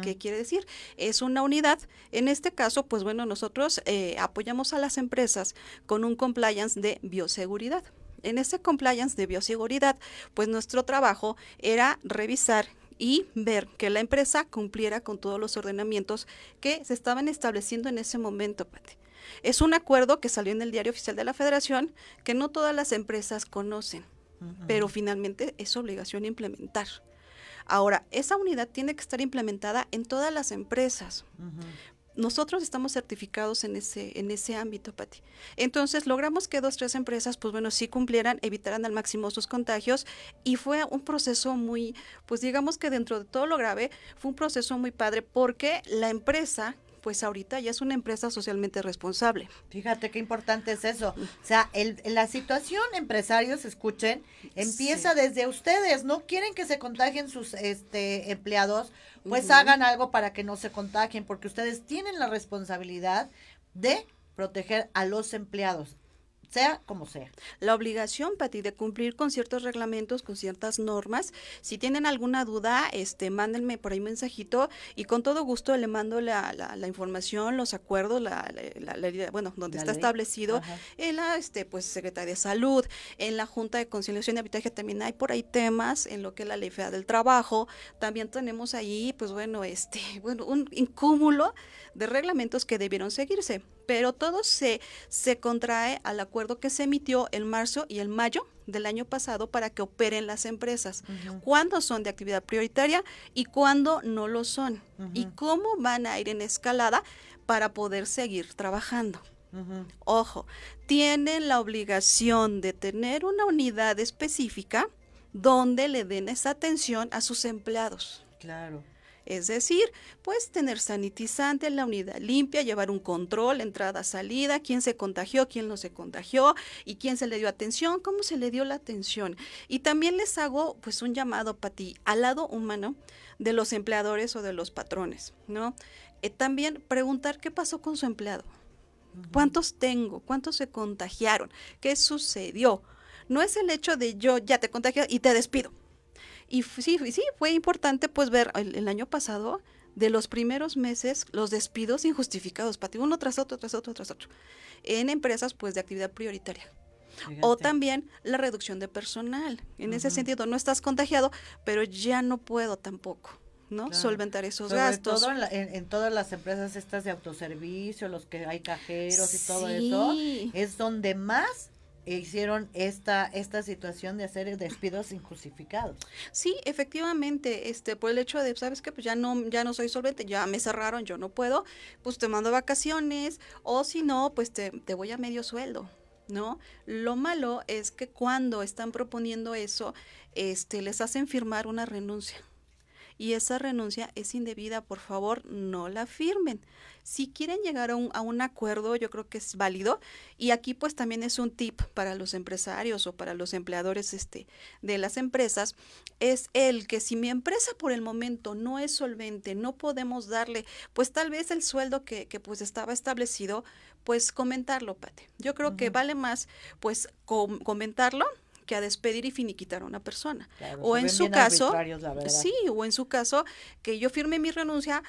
¿Qué quiere decir? Es una unidad. En este caso, pues bueno, nosotros eh, apoyamos a las empresas con un compliance de bioseguridad. En ese compliance de bioseguridad, pues nuestro trabajo era revisar y ver que la empresa cumpliera con todos los ordenamientos que se estaban estableciendo en ese momento, Pati. Es un acuerdo que salió en el Diario Oficial de la Federación que no todas las empresas conocen, pero finalmente es obligación implementar. Ahora, esa unidad tiene que estar implementada en todas las empresas, nosotros estamos certificados en ese, en ese ámbito, Pati. Entonces logramos que dos, tres empresas, pues bueno, sí cumplieran, evitaran al máximo sus contagios y fue un proceso muy, pues digamos que dentro de todo lo grave, fue un proceso muy padre porque la empresa pues ahorita ya es una empresa socialmente responsable. Fíjate qué importante es eso. O sea, el, la situación, empresarios, escuchen, empieza desde ustedes. No quieren que se contagien sus este, empleados, pues hagan algo para que no se contagien, porque ustedes tienen la responsabilidad de proteger a los empleados sea como sea. La obligación, Pati, de cumplir con ciertos reglamentos, con ciertas normas. Si tienen alguna duda, este, mándenme por ahí un mensajito y con todo gusto le mando la, la, información, los acuerdos, la, la bueno, donde está establecido en la, este, pues, Secretaría de Salud, en la Junta de Conciliación y Habitaje también hay por ahí temas en lo que es la Ley Federal del Trabajo. También tenemos ahí, pues bueno, este, bueno, un cúmulo de reglamentos que debieron seguirse, pero todo se, se contrae al acuerdo que se emitió en marzo y en mayo del año pasado para que operen las empresas, cuándo son de actividad prioritaria y cuándo no lo son, y cómo van a ir en escalada para poder seguir trabajando. Ojo, tienen la obligación de tener una unidad específica donde le den esa atención a sus empleados. Claro. Es decir, pues tener sanitizante en la unidad limpia, llevar un control, entrada, salida, quién se contagió, quién no se contagió y quién se le dio atención, cómo se le dio la atención. Y también les hago pues un llamado para ti al lado humano de los empleadores o de los patrones, ¿no? Eh, también preguntar qué pasó con su empleado. ¿Cuántos tengo? ¿Cuántos se contagiaron? ¿Qué sucedió? No es el hecho de yo ya te contagié y te despido. Y sí, sí, fue importante pues ver el, año pasado de los primeros meses los despidos injustificados, para uno tras otro, tras otro, tras otro, en empresas pues de actividad prioritaria. O también la reducción de personal. En ese sentido, no estás contagiado, pero ya no puedo tampoco. ¿no? Solventar esos gastos. Todo en, todas las empresas estas de autoservicio, los que hay cajeros y todo eso, es donde más hicieron esta esta situación de hacer despidos injustificados. Sí, efectivamente, este por el hecho de, sabes que pues ya no ya no soy solvente, ya me cerraron, yo no puedo, pues te mando vacaciones o si no, pues te, te voy a medio sueldo. ¿No? Lo malo es que cuando están proponiendo eso, este, les hacen firmar una renuncia y esa renuncia es indebida, por favor, no la firmen. Si quieren llegar a un, a un, acuerdo, yo creo que es válido. Y aquí pues también es un tip para los empresarios o para los empleadores este, de las empresas, es el que si mi empresa por el momento no es solvente, no podemos darle pues tal vez el sueldo que, que pues estaba establecido, pues comentarlo, Pate. Yo creo que vale más pues comentarlo que a despedir y finiquitar a una persona. o en su caso, sí, o en su caso, que yo firme mi renuncia,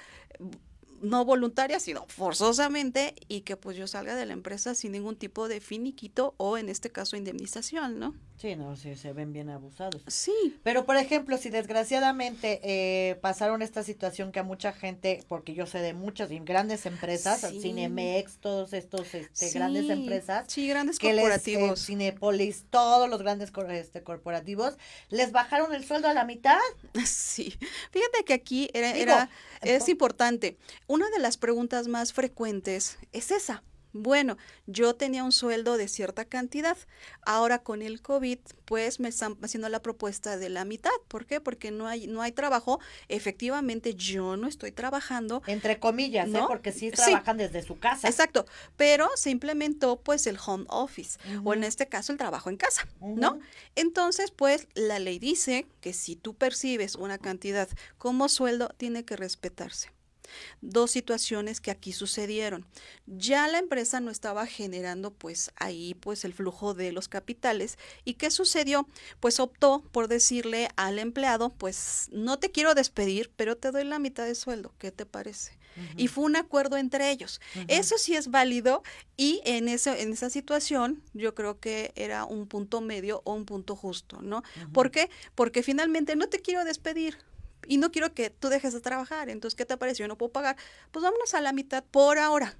no voluntaria, sino forzosamente, y que pues yo salga de la empresa sin ningún tipo de finiquito o en este caso indemnización, ¿no? Sí, no, sí, se ven bien abusados. Sí. Pero, por ejemplo, si desgraciadamente eh, pasaron esta situación que a mucha gente, porque yo sé de muchas grandes empresas, Sí. Cinemex, todos estos este, Sí, grandes empresas, Sí, grandes que les, eh, corporativos. Cinepolis, todos los grandes cor- este, corporativos, les bajaron el sueldo a la mitad. Sí, fíjate que aquí era, Digo, era- es importante. Una de las preguntas más frecuentes es esa. Bueno, yo tenía un sueldo de cierta cantidad. Ahora con el COVID, pues me están haciendo la propuesta de la mitad. ¿Por qué? Porque no hay, no hay trabajo. Efectivamente, yo no estoy trabajando. Entre comillas, ¿eh? ¿No? porque sí Sí. trabajan desde su casa. Exacto, pero se implementó pues el home office o en este caso el trabajo en casa, ¿no? Entonces, pues la ley dice que si tú percibes una cantidad como sueldo, tiene que respetarse. Dos situaciones que aquí sucedieron. Ya la empresa no estaba generando pues ahí pues el flujo de los capitales y qué sucedió? Pues optó por decirle al empleado, pues no te quiero despedir, pero te doy la mitad de sueldo, ¿qué te parece? Y fue un acuerdo entre ellos. Eso sí es válido y en, ese, en esa situación yo creo que era un punto medio o un punto justo, ¿no? ¿Por qué? Porque finalmente no te quiero despedir y no quiero que tú dejes de trabajar. Entonces, ¿qué te parece? Yo no puedo pagar. Pues vámonos a la mitad por ahora.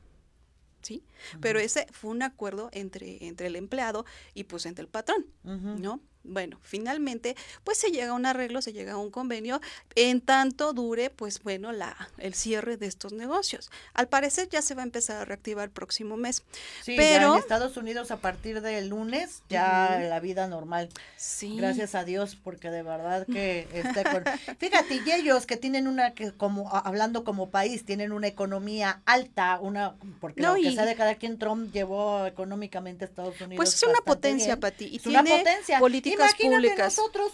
¿Sí? Pero ese fue un acuerdo entre, entre el empleado y pues entre el patrón. ¿no? Bueno, finalmente, pues se llega a un arreglo, se llega a un convenio, en tanto dure, pues bueno, la, el cierre de estos negocios. Al parecer ya se va a empezar a reactivar el próximo mes. Sí, ya pero, en Estados Unidos a partir del lunes ya la vida normal. sí. Gracias a Dios, porque de verdad que está con... Fíjate, y ellos que tienen una, que como hablando como país, tienen una economía alta, una, porque No, lo que y- sea de cada quien, Trump llevó económicamente a Estados Unidos. Pues es una potencia, bien. Pati, y Es una tiene potencia. Políticas Imagínate públicas. nosotros,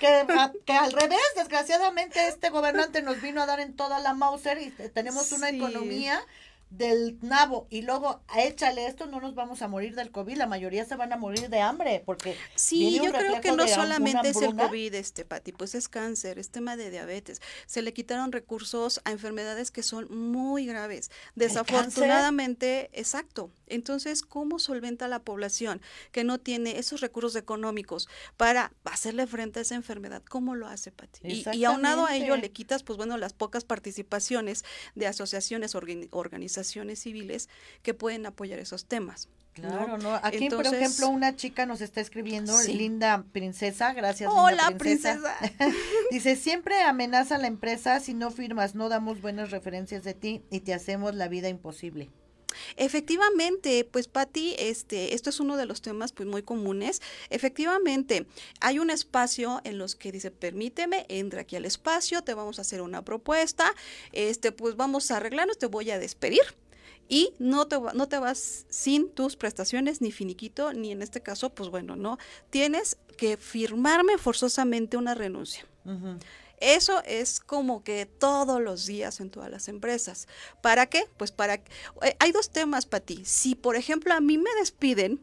que, a- que al revés, desgraciadamente, este gobernante nos vino a dar en toda la Mauser y te- tenemos una Sí. economía del nabo y luego échale esto no nos vamos a morir del COVID la mayoría se van a morir de hambre porque Sí, yo creo que no solamente es el. COVID, este, Pati, pues es cáncer, es tema de diabetes. Se le quitaron recursos a enfermedades que son muy graves. Desafortunadamente, exacto. Entonces, ¿cómo solventa la población que no tiene esos recursos económicos para hacerle frente a esa enfermedad? ¿Cómo lo hace, Pati? Y, y aunado a ello le quitas, pues bueno, las pocas participaciones de asociaciones, organi- organizaciones civiles que pueden apoyar esos temas. Claro, ¿no? Aquí, por Entonces- ejemplo, una chica nos está escribiendo, Sí. Linda Princesa, gracias. Hola, Linda princesa. princesa. Dice, siempre amenaza a la empresa si no firmas, no damos buenas referencias de ti y te hacemos la vida imposible. Efectivamente, pues Patti, este, esto es uno de los temas pues muy comunes. Efectivamente, hay un espacio en los que dice, permíteme, entra aquí al espacio, te vamos a hacer una propuesta, este, pues vamos a arreglarnos, te voy a despedir. Y no te, no te vas sin tus prestaciones, ni finiquito, ni en este caso, pues bueno, no. Tienes que firmarme forzosamente una renuncia. Ujú. Eso es como que todos los días en todas las empresas. ¿Para qué? Pues para... eh, hay dos temas para ti. Si, por ejemplo, a mí me despiden,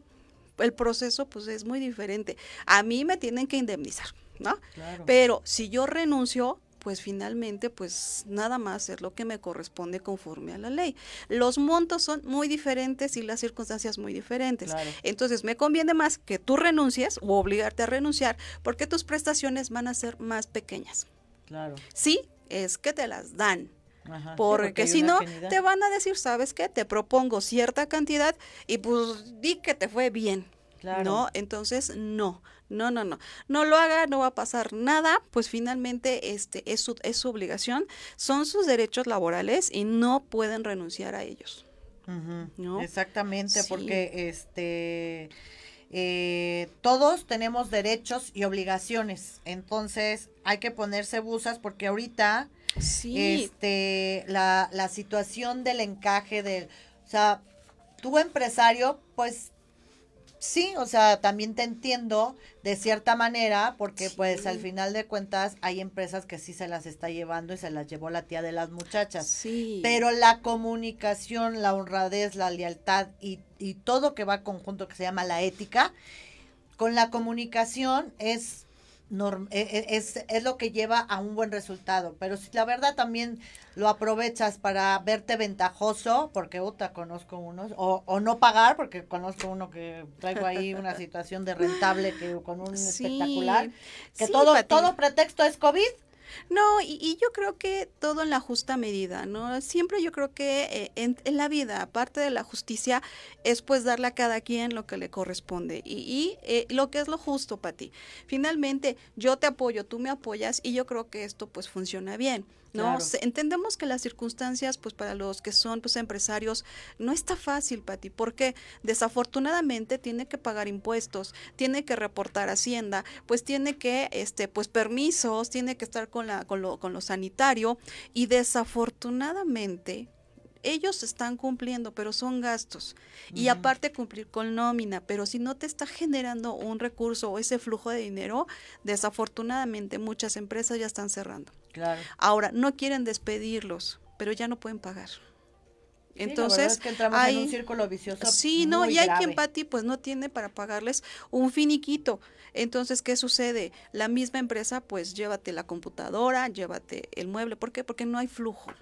el proceso pues es muy diferente. A mí me tienen que indemnizar, ¿no? Claro. Pero si yo renuncio, pues finalmente pues nada más es lo que me corresponde conforme a la ley. Los montos son muy diferentes y las circunstancias muy diferentes. Claro. Entonces me conviene más que tú renuncies o obligarte a renunciar porque tus prestaciones van a ser más pequeñas. Claro. Sí, es que te las dan. Ajá, sí, Porque, si no, te van a decir, ¿sabes qué? Te propongo cierta cantidad y pues di que te fue bien. Claro. ¿No? Entonces, no, no, no, no. No lo haga, no va a pasar nada, pues finalmente este es su, es su obligación, son sus derechos laborales y no pueden renunciar a ellos. ¿no? Exactamente, Sí. porque este eh, todos tenemos derechos y obligaciones, entonces hay que ponerse busas porque ahorita Sí, este la, la situación del encaje del, o sea, tu empresario, pues sí, o sea, también te entiendo de cierta manera, porque pues al final de cuentas hay empresas que sí se las está llevando y se las llevó la tía de las muchachas. sí. Pero la comunicación, la honradez, la lealtad y, y todo que va conjunto que se llama la ética, con la comunicación es es, es lo que lleva a un buen resultado. Pero si la verdad también lo aprovechas para verte ventajoso, porque otra conozco unos, o, o no pagar, porque conozco uno que traigo ahí una situación de rentable que con un Sí, espectacular, que sí, todo, Pati. todo pretexto es COVID. No, y, y yo creo que todo en la justa medida, ¿no? Siempre yo creo que eh, en, la vida, aparte de la justicia, es pues darle a cada quien lo que le corresponde y, y, eh, lo que es lo justo para ti. Finalmente, yo te apoyo, tú me apoyas y yo creo que esto pues funciona bien. ¿No? Claro. Se- entendemos que las circunstancias, pues para los que son pues empresarios, no está fácil, Pati, porque desafortunadamente tiene que pagar impuestos, tiene que reportar Hacienda, pues tiene que, este, pues permisos, tiene que estar con la, con lo, con lo sanitario, y desafortunadamente ellos están cumpliendo, pero son gastos. Y aparte cumplir con nómina, pero si no te está generando un recurso o ese flujo de dinero, desafortunadamente muchas empresas ya están cerrando. Claro. Ahora, no quieren despedirlos, pero ya no pueden pagar. Sí, la verdad Entonces, es que entramos en hay- un círculo vicioso. Sí, no, y hay grave. quien, Pati, pues no tiene para pagarles un finiquito. Entonces, ¿qué sucede? La misma empresa, pues llévate la computadora, llévate el mueble. ¿Por qué? Porque no hay flujo.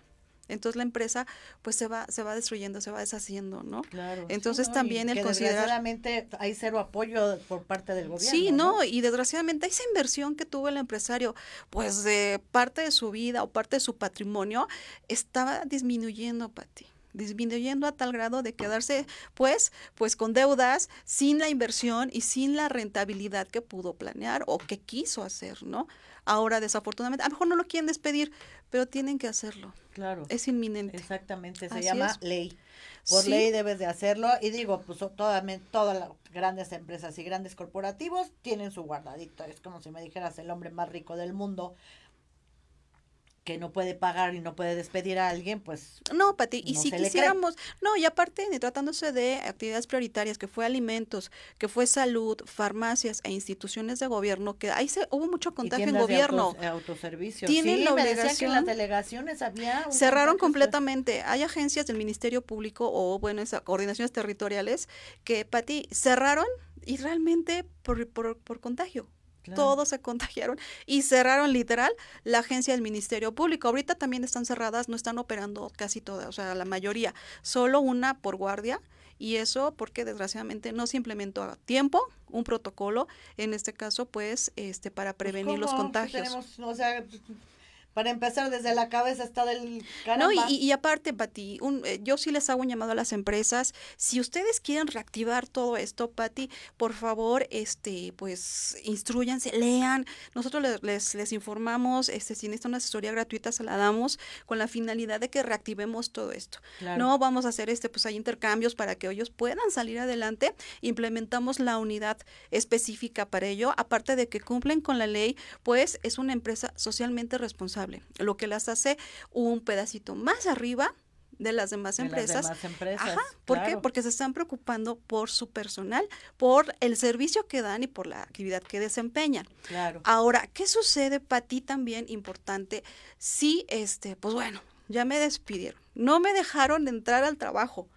Entonces la empresa pues se va se va destruyendo, se va deshaciendo, ¿no? Claro, sí, Entonces ¿no? Y también el que considerar desgraciadamente hay cero apoyo por parte del gobierno. Sí, no, y desgraciadamente esa inversión que tuvo el empresario, pues de parte de su vida o parte de su patrimonio, estaba disminuyendo, Pati disminuyendo a tal grado de quedarse pues pues con deudas sin la inversión y sin la rentabilidad que pudo planear o que quiso hacer, ¿no? Ahora desafortunadamente, a lo mejor no lo quieren despedir, pero tienen que hacerlo. Claro. Es inminente. Exactamente, se Así llama es. ley. Por Sí. ley debes de hacerlo y digo, pues o- toda- todas las grandes empresas y grandes corporativos tienen su guardadito. Es como si me dijeras el hombre más rico del mundo que no puede pagar y no puede despedir a alguien, pues No, Pati, y si quisiéramos, no, y aparte, ni tratándose de actividades prioritarias, que fue alimentos, que fue salud, farmacias e instituciones de gobierno, que ahí se, hubo mucho contagio en tiendas de gobierno. autos- eh, autoservicio. Tienen sí, la decían que en obligación- las delegaciones había Cerraron completamente. Hay agencias del Ministerio Público o, bueno, esas coordinaciones territoriales que, Pati, cerraron y realmente por, por, por contagio. Claro. Todos se contagiaron y cerraron literal la agencia del Ministerio Público. Ahorita también están cerradas, no están operando casi todas, o sea, la mayoría, solo una por guardia. Y eso porque desgraciadamente no se implementó a tiempo un protocolo, en este caso, pues, este, para prevenir los contagios. tenemos, o sea, para empezar desde la cabeza está del No, caramba. y, y- y aparte, Pati, un, eh, yo sí les hago un llamado a las empresas. Si ustedes quieren reactivar todo esto, Pati, por favor, este, pues, instruyanse, lean. Nosotros les, les, les informamos, este, si necesitan una asesoría gratuita, se la damos con la finalidad de que reactivemos todo esto. Claro. No vamos a hacer este, pues, hay intercambios para que ellos puedan salir adelante. Implementamos la unidad específica para ello. Aparte de que cumplen con la ley, pues, es una empresa socialmente responsable, lo que las hace un pedacito más arriba de las demás de las empresas. demás empresas, Ajá, ¿por qué? Porque se están preocupando por su personal, por el servicio que dan y por la actividad que desempeñan. Claro. Ahora, ¿qué sucede para ti también importante? Si, este, pues bueno, ya me despidieron, no me dejaron entrar al trabajo.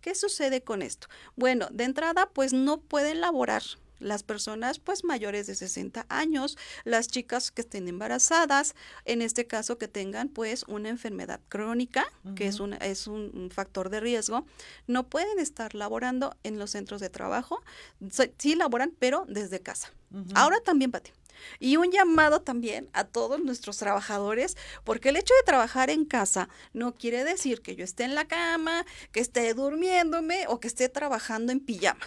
¿Qué sucede con esto? Bueno, de entrada, pues no pueden laborar las personas pues mayores de 60 años, las chicas que estén embarazadas, en este caso que tengan pues una enfermedad crónica, que es, una, es un, un factor de riesgo, no pueden estar laborando en los centros de trabajo, sí laboran, pero desde casa. Ahora también, Pati. Y un llamado también a todos nuestros trabajadores, porque el hecho de trabajar en casa no quiere decir que yo esté en la cama, que esté durmiéndome o que esté trabajando en pijama.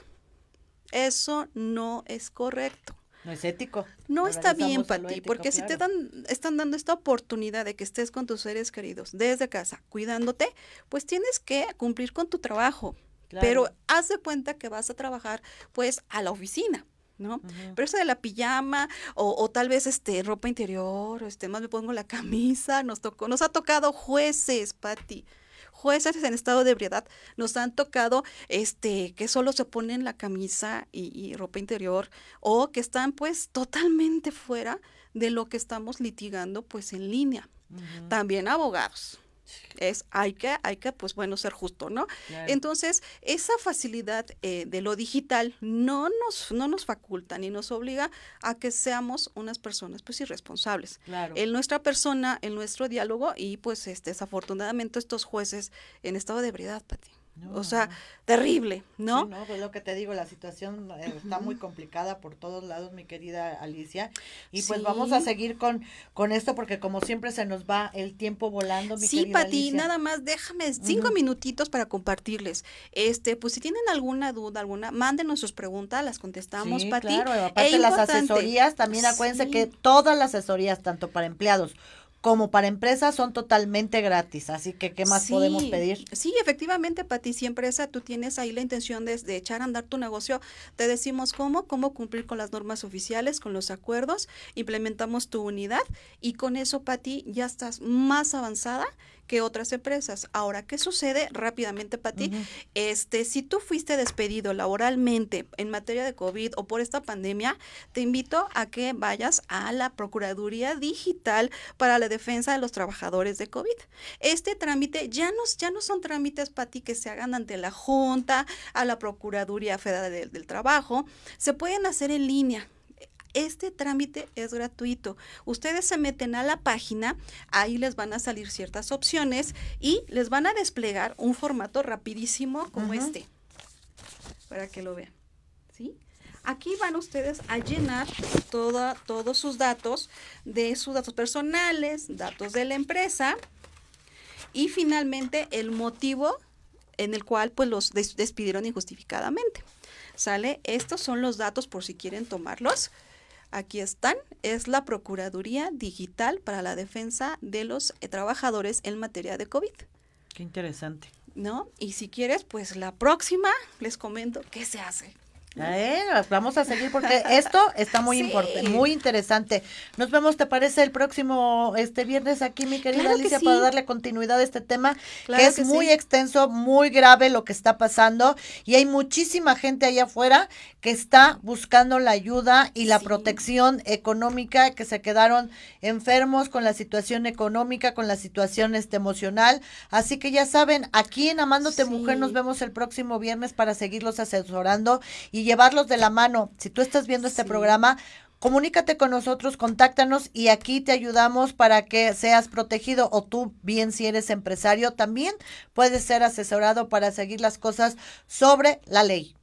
Eso no es correcto. No es ético. No está bien Regresamos a para lo ti, ético, porque si te dan, están dando esta oportunidad de que estés con tus seres queridos desde casa, cuidándote, pues tienes que cumplir con tu trabajo. Claro. Pero haz de cuenta que vas a trabajar pues a la oficina. ¿no? Pero eso de la pijama o, o tal vez este ropa interior, o este más me pongo la camisa, nos tocó, nos ha tocado jueces, Patti. Jueces en estado de ebriedad nos han tocado este que solo se ponen la camisa y, y ropa interior o que están pues totalmente fuera de lo que estamos litigando pues en línea. También abogados. Es, hay que, hay que, pues bueno, ser justo, ¿no? Entonces, esa facilidad eh, de lo digital no nos, no nos faculta ni nos obliga a que seamos unas personas, pues, irresponsables. En nuestra persona, en nuestro diálogo y, pues, este, desafortunadamente estos jueces en estado de ebriedad, Pati o sea, terrible, ¿no? no, pues lo que te digo, la situación eh, está muy complicada por todos lados, mi querida Alicia. Y pues vamos a seguir con, con esto porque como siempre se nos va el tiempo volando, mi sí, Pati, nada más déjame cinco minutitos para compartirles. Este, pues si tienen alguna duda, alguna, mándenos sus preguntas, las contestamos, sí, Pati. Claro, aparte las asesorías, también acuérdense que todas las asesorías, tanto para empleados como para empresas son totalmente gratis, así que ¿qué más podemos pedir? Sí, efectivamente, Pati, si empresa tú tienes ahí la intención de, de, echar a andar tu negocio, te decimos cómo, cómo cumplir con las normas oficiales, con los acuerdos, implementamos tu unidad y con eso, Pati, ya estás más avanzada que otras empresas. Ahora, ¿qué sucede rápidamente, Pati? Este, si tú fuiste despedido laboralmente en materia de COVID o por esta pandemia, te invito a que vayas a la Procuraduría Digital para la Defensa de los Trabajadores de COVID. Este trámite ya no, ya no son trámites, Pati, que se hagan ante la Junta, a la Procuraduría Federal del Trabajo, se pueden hacer en línea este trámite es gratuito. Ustedes se meten a la página, ahí les van a salir ciertas opciones y les van a desplegar un formato rapidísimo como este, para que lo vean. ¿Sí? Aquí van ustedes a llenar todos sus datos de sus datos personales, datos de la empresa y finalmente el motivo en el cual pues los despidieron injustificadamente. ¿Sale? Estos son los datos por si quieren tomarlos. Aquí están, es la Procuraduría Digital para la Defensa de los eh, Trabajadores en materia de COVID. Qué interesante. ¿No? Y si quieres, pues la próxima les comento qué se hace. Eh, vamos a seguir porque esto está muy importante, muy interesante. Nos vemos, ¿te parece el próximo este viernes aquí, mi querida Alicia, para darle continuidad a este tema que es muy extenso, muy grave lo que está pasando y hay muchísima gente allá afuera que está buscando la ayuda y la protección económica, que se quedaron enfermos con la situación económica, con la situación este emocional. Así que ya saben, aquí en Amándote Mujer nos vemos el próximo viernes para seguirlos asesorando y llevarlos de la mano. Si tú estás viendo este programa, comunícate con nosotros, contáctanos y aquí te ayudamos para que seas protegido o tú bien si eres empresario también puedes ser asesorado para seguir las cosas sobre la ley.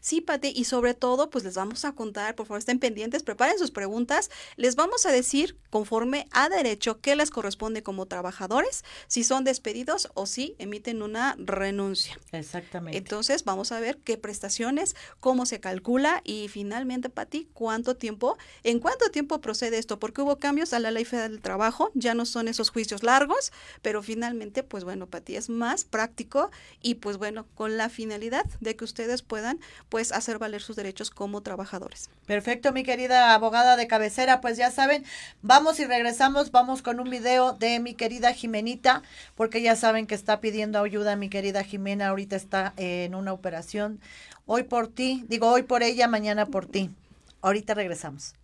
Sí, Pati, y sobre todo, pues les vamos a contar, por favor, estén pendientes, preparen sus preguntas, les vamos a decir conforme a derecho qué les corresponde como trabajadores, si son despedidos o si emiten una renuncia. Exactamente. Entonces, vamos a ver qué prestaciones, cómo se calcula y finalmente, Pati, cuánto tiempo, en cuánto tiempo procede esto, porque hubo cambios a la Ley Federal del Trabajo, ya no son esos juicios largos, pero finalmente, pues bueno, Pati, es más práctico y pues bueno, con la finalidad de que ustedes puedan pues hacer valer sus derechos como trabajadores. Perfecto, mi querida abogada de cabecera, pues ya saben, vamos y regresamos, vamos con un video de mi querida Jimenita, porque ya saben que está pidiendo ayuda mi querida Jimena, ahorita está en una operación. Hoy por ti, digo hoy por ella, mañana por ti. Ahorita regresamos.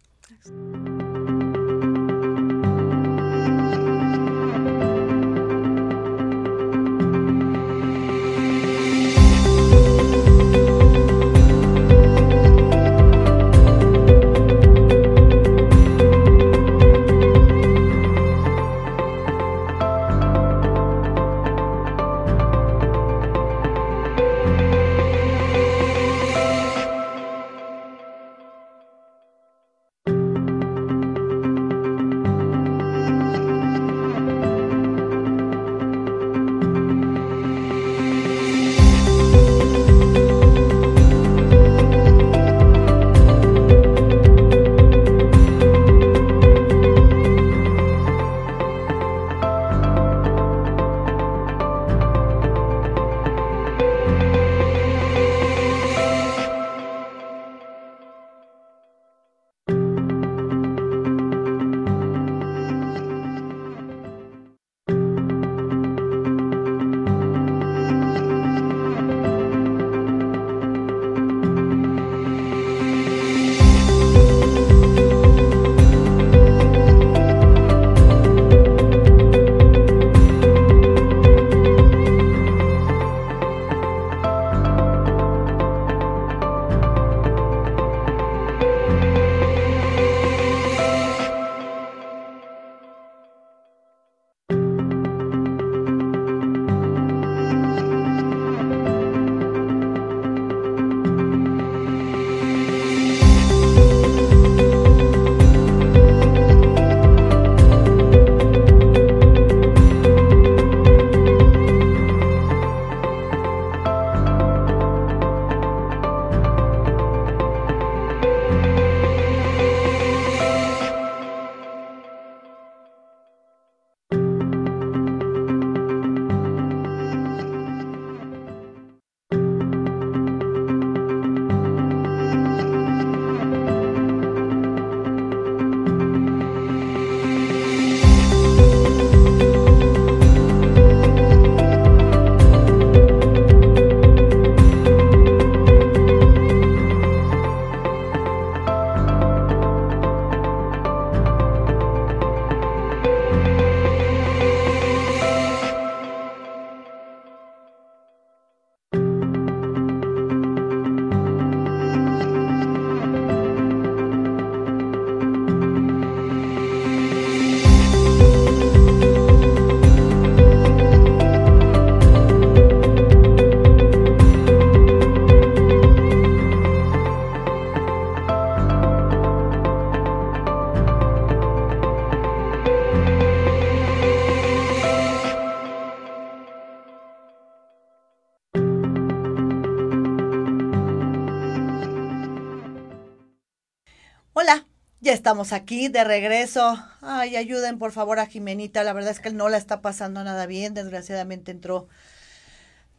Estamos aquí de regreso. Ay, ayuden por favor a Jimenita. La verdad es que no la está pasando nada bien. Desgraciadamente entró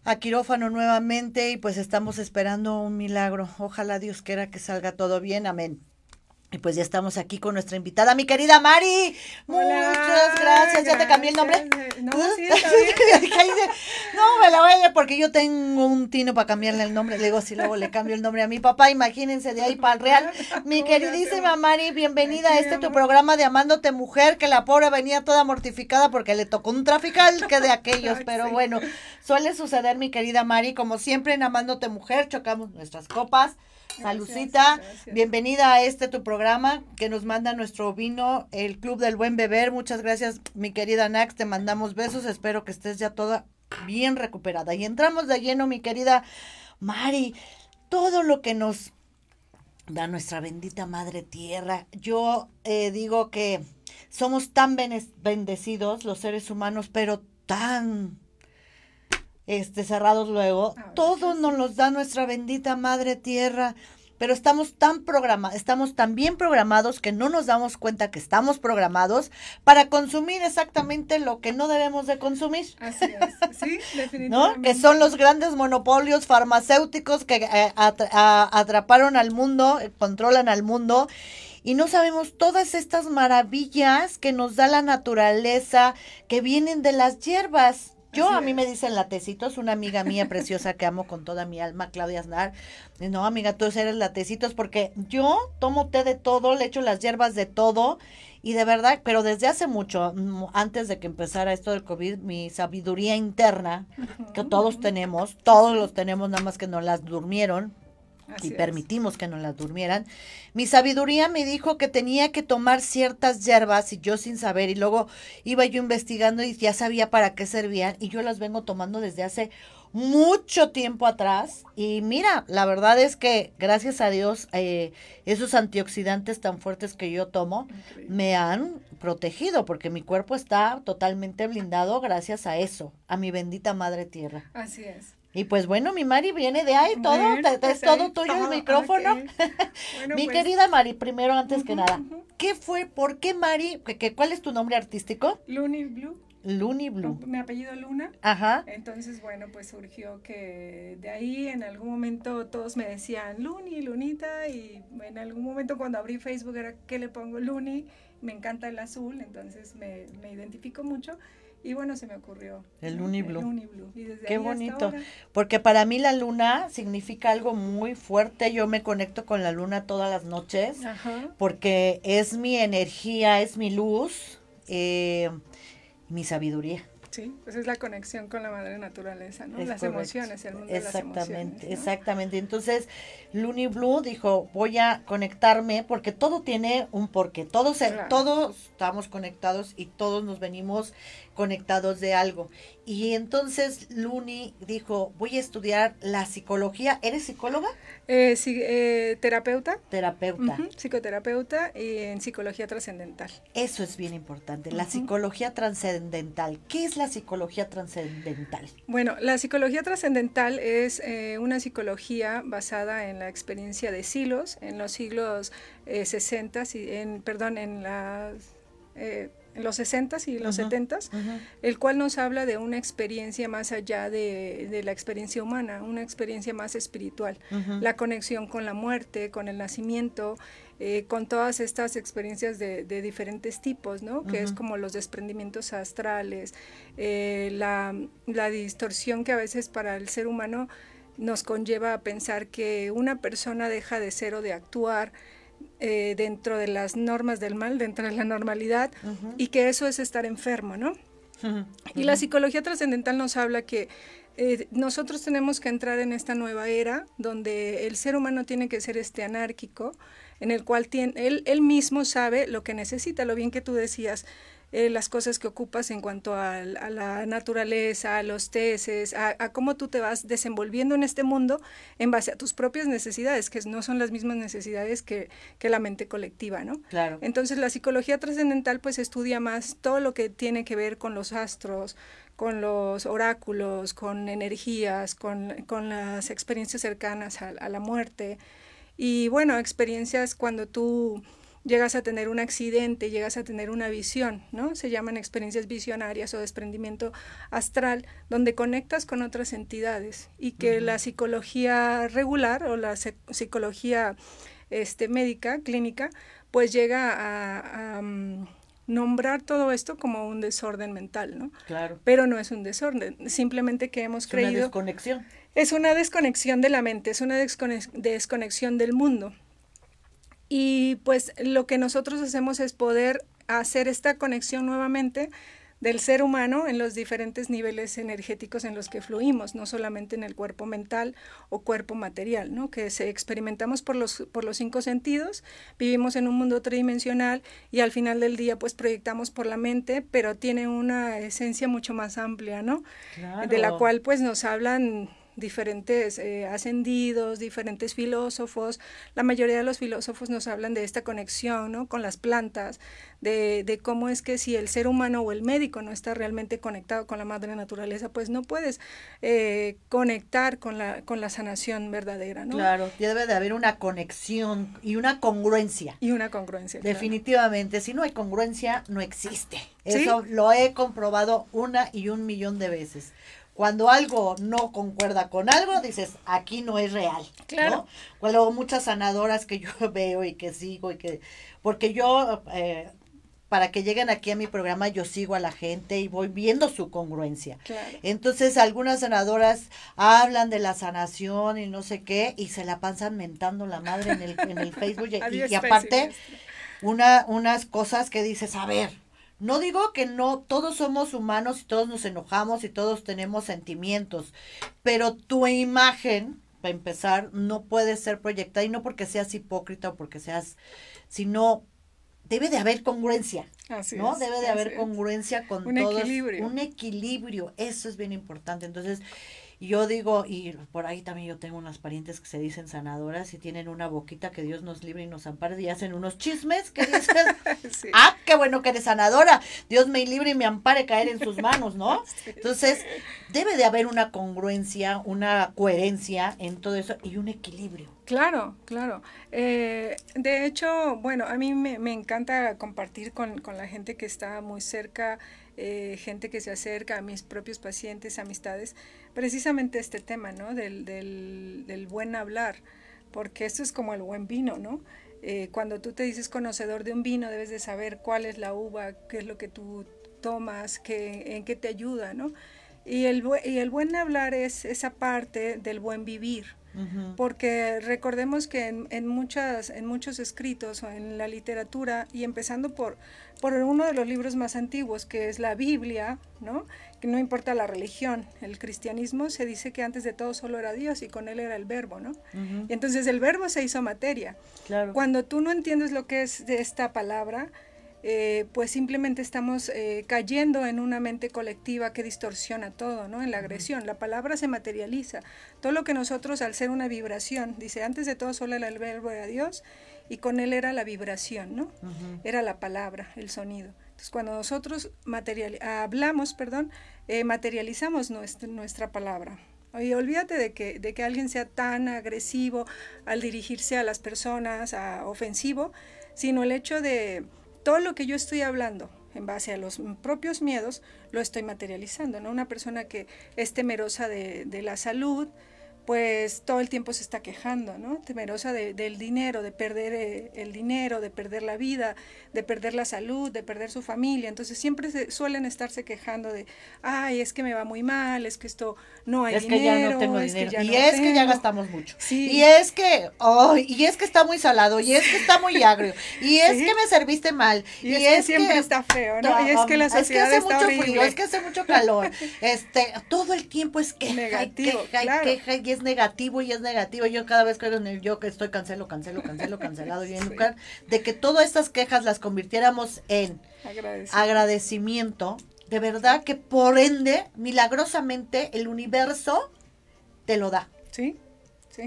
a quirófano nuevamente y pues estamos esperando un milagro. Ojalá Dios quiera que salga todo bien. Amén. Y pues ya estamos aquí con nuestra invitada, mi querida Mari. Muchas gracias. ¿Ya te cambié el nombre? No, sí, está bien. no, me la voy a porque yo tengo un tino para cambiarle el nombre. Le digo, si luego le cambio el nombre a mi papá, imagínense de ahí para el real. Mi queridísima Mari, bienvenida a este tu programa de Amándote Mujer, que la pobre venía toda mortificada porque le tocó un trafical que de aquellos. Pero bueno, suele suceder, mi querida Mari, como siempre en Amándote Mujer, chocamos nuestras copas Salucita, bienvenida a este tu programa que nos manda nuestro vino, el Club del Buen Beber. Muchas gracias, mi querida Nax, te mandamos besos. Espero que estés ya toda bien recuperada. Y entramos de lleno, mi querida Mari, todo lo que nos da nuestra bendita Madre Tierra. Yo eh, digo que somos tan bendecidos los seres humanos, pero tan este, cerrados luego. Todo nos los da nuestra bendita Madre Tierra, pero estamos tan programados, estamos tan bien programados que no nos damos cuenta que estamos programados para consumir exactamente lo que no debemos de consumir. Así es, sí, definitivamente. Que son los grandes monopolios farmacéuticos que eh, atraparon al mundo, eh, controlan al mundo y no sabemos todas estas maravillas que nos da la naturaleza, que vienen de las hierbas. Yo, a mí me dicen latecitos, una amiga mía preciosa que amo con toda mi alma, Claudia Aznar. No, amiga, tú eres latecitos porque yo tomo té de todo, le echo las hierbas de todo y de verdad, pero desde hace mucho, mm, antes de que empezara esto del COVID, mi sabiduría interna, que todos tenemos, todos los tenemos, nada más que no las durmieron, y permitimos que nos las durmieran. Mi sabiduría me dijo que tenía que tomar ciertas hierbas y yo sin saber y luego iba yo investigando y ya sabía para qué servían y yo las vengo tomando desde hace mucho tiempo atrás y mira, la verdad es que gracias a Dios eh, esos antioxidantes tan fuertes que yo tomo me han protegido porque mi cuerpo está totalmente blindado gracias a eso, a mi bendita madre tierra. Así es. Y pues bueno, mi Mari viene de ahí, todo, es pues todo tuyo el micrófono. mi pues querida Mari, primero antes que nada, ¿qué fue, por qué Mari, que, cuál es tu nombre artístico? Looney Blue. Looney Blue. Mi apellido Luna. Ajá. Entonces, bueno, pues surgió que de ahí en algún momento todos me decían Looney, Lunita, y en algún momento cuando abrí Facebook era, ¿qué le pongo? Looney, me encanta el azul, entonces me, me identifico mucho. Y bueno, se me ocurrió. El Uniblue. Qué bonito. Porque para mí la luna significa algo muy fuerte. Yo me conecto con la luna todas las noches. Porque es mi energía, es mi luz, eh, mi sabiduría. Sí, pues es la conexión con la madre naturaleza, ¿no? las emociones, el mundo exactamente, de las emociones. Exactamente, Entonces, Looney Blue dijo, voy a conectarme porque todo tiene un porqué. Todos, todos estamos conectados y todos nos venimos conectados de algo. Y entonces Luni dijo, voy a estudiar la psicología. ¿Eres psicóloga? Eh, sí, eh, terapeuta. Terapeuta. psicoterapeuta y en psicología trascendental. Eso es bien importante, la psicología trascendental. ¿Qué es la psicología trascendental? Bueno, la psicología trascendental es eh, una psicología basada en la experiencia de silos en los siglos 60, y en, perdón, en las en los 60 y los 70 el cual nos habla de una experiencia más allá de, la experiencia humana, una experiencia más espiritual, la conexión con la muerte, con el nacimiento, eh, con todas estas experiencias de, diferentes tipos, ¿no? Que es como los desprendimientos astrales, eh, la, la distorsión que a veces para el ser humano nos conlleva a pensar que una persona deja de ser o de actuar, eh, dentro de las normas del mal, dentro de la normalidad, y que eso es estar enfermo, ¿no? Y la psicología trascendental nos habla que eh, nosotros tenemos que entrar en esta nueva era donde el ser humano tiene que ser este anárquico, en el cual tiene, él, él mismo sabe lo que necesita, lo bien que tú decías, eh, las cosas que ocupas en cuanto a, la naturaleza, a los tesis, a, cómo tú te vas desenvolviendo en este mundo en base a tus propias necesidades, que no son las mismas necesidades que, que la mente colectiva, ¿no? Claro. Entonces la psicología trascendental pues estudia más todo lo que tiene que ver con los astros, con los oráculos, con energías, con, con las experiencias cercanas a, a la muerte, Y bueno, experiencias cuando tú llegas a tener un accidente, llegas a tener una visión, ¿no? Se llaman experiencias visionarias o desprendimiento astral, donde conectas con otras entidades y que la psicología regular o la psicología este, médica, clínica, pues llega a, mm, nombrar todo esto como un desorden mental, ¿no? Claro. Pero no es un desorden, simplemente que hemos creído... Es una desconexión. Es una desconexión de la mente, es una desconexión del mundo. Y pues lo que nosotros hacemos es poder hacer esta conexión nuevamente del ser humano en los diferentes niveles energéticos en los que fluimos, no solamente en el cuerpo mental o cuerpo material, ¿no? que se experimentamos por los, por los cinco sentidos, vivimos en un mundo tridimensional y al final del día pues proyectamos por la mente, pero tiene una esencia mucho más amplia, ¿no? De la cual pues nos hablan diferentes eh, ascendidos, diferentes filósofos. La mayoría de los filósofos nos hablan de esta conexión ¿no? con las plantas, de, de, cómo es que si el ser humano o el médico no está realmente conectado con la madre naturaleza, pues no puedes eh, conectar con la, con la sanación verdadera. ¿no? Claro, debe de haber una conexión y una congruencia. Y una congruencia. Definitivamente, si no hay congruencia, no existe. Eso lo he comprobado una y un millón de veces cuando algo no concuerda con algo, dices, aquí no es real. Claro. Cuando muchas sanadoras que yo veo y que sigo y que, porque yo, eh, para que lleguen aquí a mi programa, yo sigo a la gente y voy viendo su congruencia. Claro. Entonces, algunas sanadoras hablan de la sanación y no sé qué, y se la pasan mentando la madre en el, en el Facebook. y, y, aparte, una, unas cosas que dices, a ver, no digo que no, todos somos humanos y todos nos enojamos y todos tenemos sentimientos, pero tu imagen, para empezar, no puede ser proyectada y no porque seas hipócrita o porque seas, sino debe de haber congruencia, ¿no? debe de haber congruencia con un Equilibrio. Un equilibrio, eso es bien importante. Entonces, yo digo, y por ahí también yo tengo unas parientes que se dicen sanadoras y tienen una boquita que Dios nos libre y nos ampare y hacen unos chismes que dicen, ah, qué bueno que eres sanadora, Dios me libre y me ampare caer en sus manos, ¿no? Entonces, debe de haber una congruencia, una coherencia en todo eso y un equilibrio. Claro, claro. Eh, de hecho, bueno, a mí me, me encanta compartir con, con, la gente que está muy cerca eh, gente que se acerca a mis propios pacientes, amistades, precisamente este tema, ¿no? Del, del, buen hablar, porque esto es como el buen vino, ¿no? Eh, cuando tú te dices conocedor de un vino, debes de saber cuál es la uva, qué es lo que tú tomas, qué, en qué te ayuda, ¿no? Y el, y el buen hablar es esa parte del buen vivir, porque recordemos que en, en, muchas, en muchos escritos o en la literatura, y empezando por, por uno de los libros más antiguos, que es la Biblia, ¿no? que no importa la religión, el cristianismo se dice que antes de todo solo era Dios y con él era el verbo, ¿no? Y entonces el verbo se hizo materia. Cuando tú no entiendes lo que es de esta palabra, eh, pues simplemente estamos eh, cayendo en una mente colectiva que distorsiona todo, ¿no? En la agresión. La palabra se materializa. Todo lo que nosotros, al ser una vibración, dice, antes de todo solo el verbo era Dios y con él era la vibración, ¿no? Era la palabra, el sonido. Entonces, cuando nosotros material, hablamos, perdón, eh, materializamos nuestra, nuestra palabra. Y olvídate de que, de que alguien sea tan agresivo al dirigirse a las personas, a ofensivo, sino el hecho de todo lo que yo estoy hablando en base a los propios miedos, lo estoy materializando, ¿no? Una persona que es temerosa de, de la salud, pues todo el tiempo se está quejando, ¿no? Temerosa del dinero, de perder eh, el dinero, de perder la vida, de perder la salud, de perder su familia. Entonces siempre se, suelen estarse quejando de, ay, es que me va muy mal, es que esto no hay dinero. Es que ya no tengo dinero. y es que ya gastamos mucho. Y es que, oh, y es que está muy salado, y es que está muy agrio, y es que me serviste mal. Y, es, que siempre está feo, ¿no? y es que la sociedad es que hace mucho frío, es que hace mucho calor. este, todo el tiempo es queja, Negativo, queja, queja, y es negativo y es negativo. Yo cada vez creo en el yo que estoy cancelo, cancelo, cancelo, cancelado. Y en lugar de que todas estas quejas las convirtiéramos en agradecimiento. de verdad que por ende, milagrosamente, el universo te lo da. Sí.